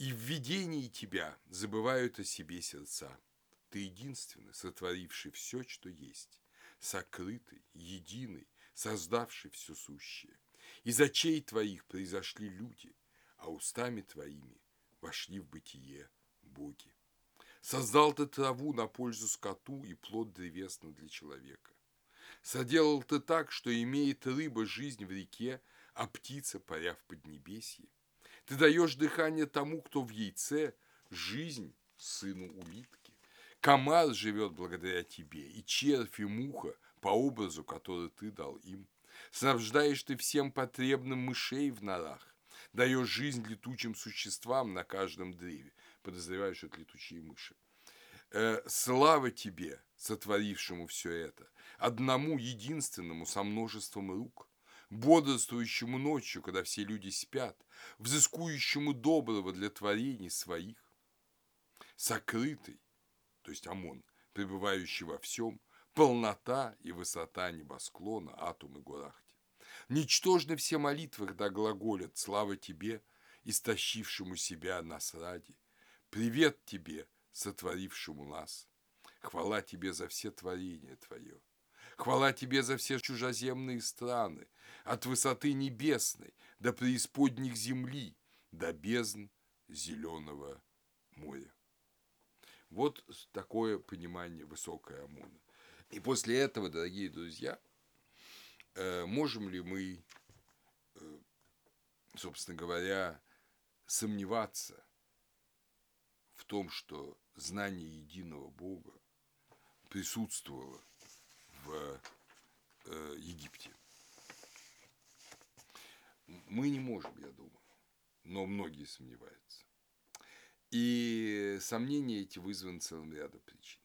И в видении тебя забывают о себе сердца. Ты единственный, сотворивший все, что есть, сокрытый, единый, создавший все сущее. Из очей твоих произошли люди, а устами твоими вошли в бытие боги. Создал ты траву на пользу скоту и плод древесный для человека. Соделал ты так, что имеет рыба жизнь в реке, а птица, паря в поднебесье. Ты даешь дыхание тому, кто в яйце, жизнь сыну улитки. Комар живет благодаря тебе, и червь, и муха по образу, который ты дал им. Снабждаешь ты всем потребным мышей в норах, даешь жизнь летучим существам на каждом древе. Подозреваю, что это летучие мыши. Э, слава тебе, сотворившему все это, одному единственному со множеством рук, бодрствующему ночью, когда все люди спят, взыскующему доброго для творений своих, сокрытый, то есть ОМОН, пребывающий во всем, полнота и высота небосклона, атом и гурахти. Ничтожны все молитвы, когда глаголят «Слава тебе, истощившему себя нас ради! Привет тебе, сотворившему нас! Хвала тебе за все творения твое! Хвала тебе за все чужеземные страны, от высоты небесной до преисподних земли, до бездн зеленого моря. Вот такое понимание высокой ОМОНа. И после этого, дорогие друзья, э, можем ли мы, э, собственно говоря, сомневаться в том, что знание единого Бога присутствовало в э, Египте? Мы не можем, я думаю, но многие сомневаются. И сомнения эти вызваны целым рядом причин.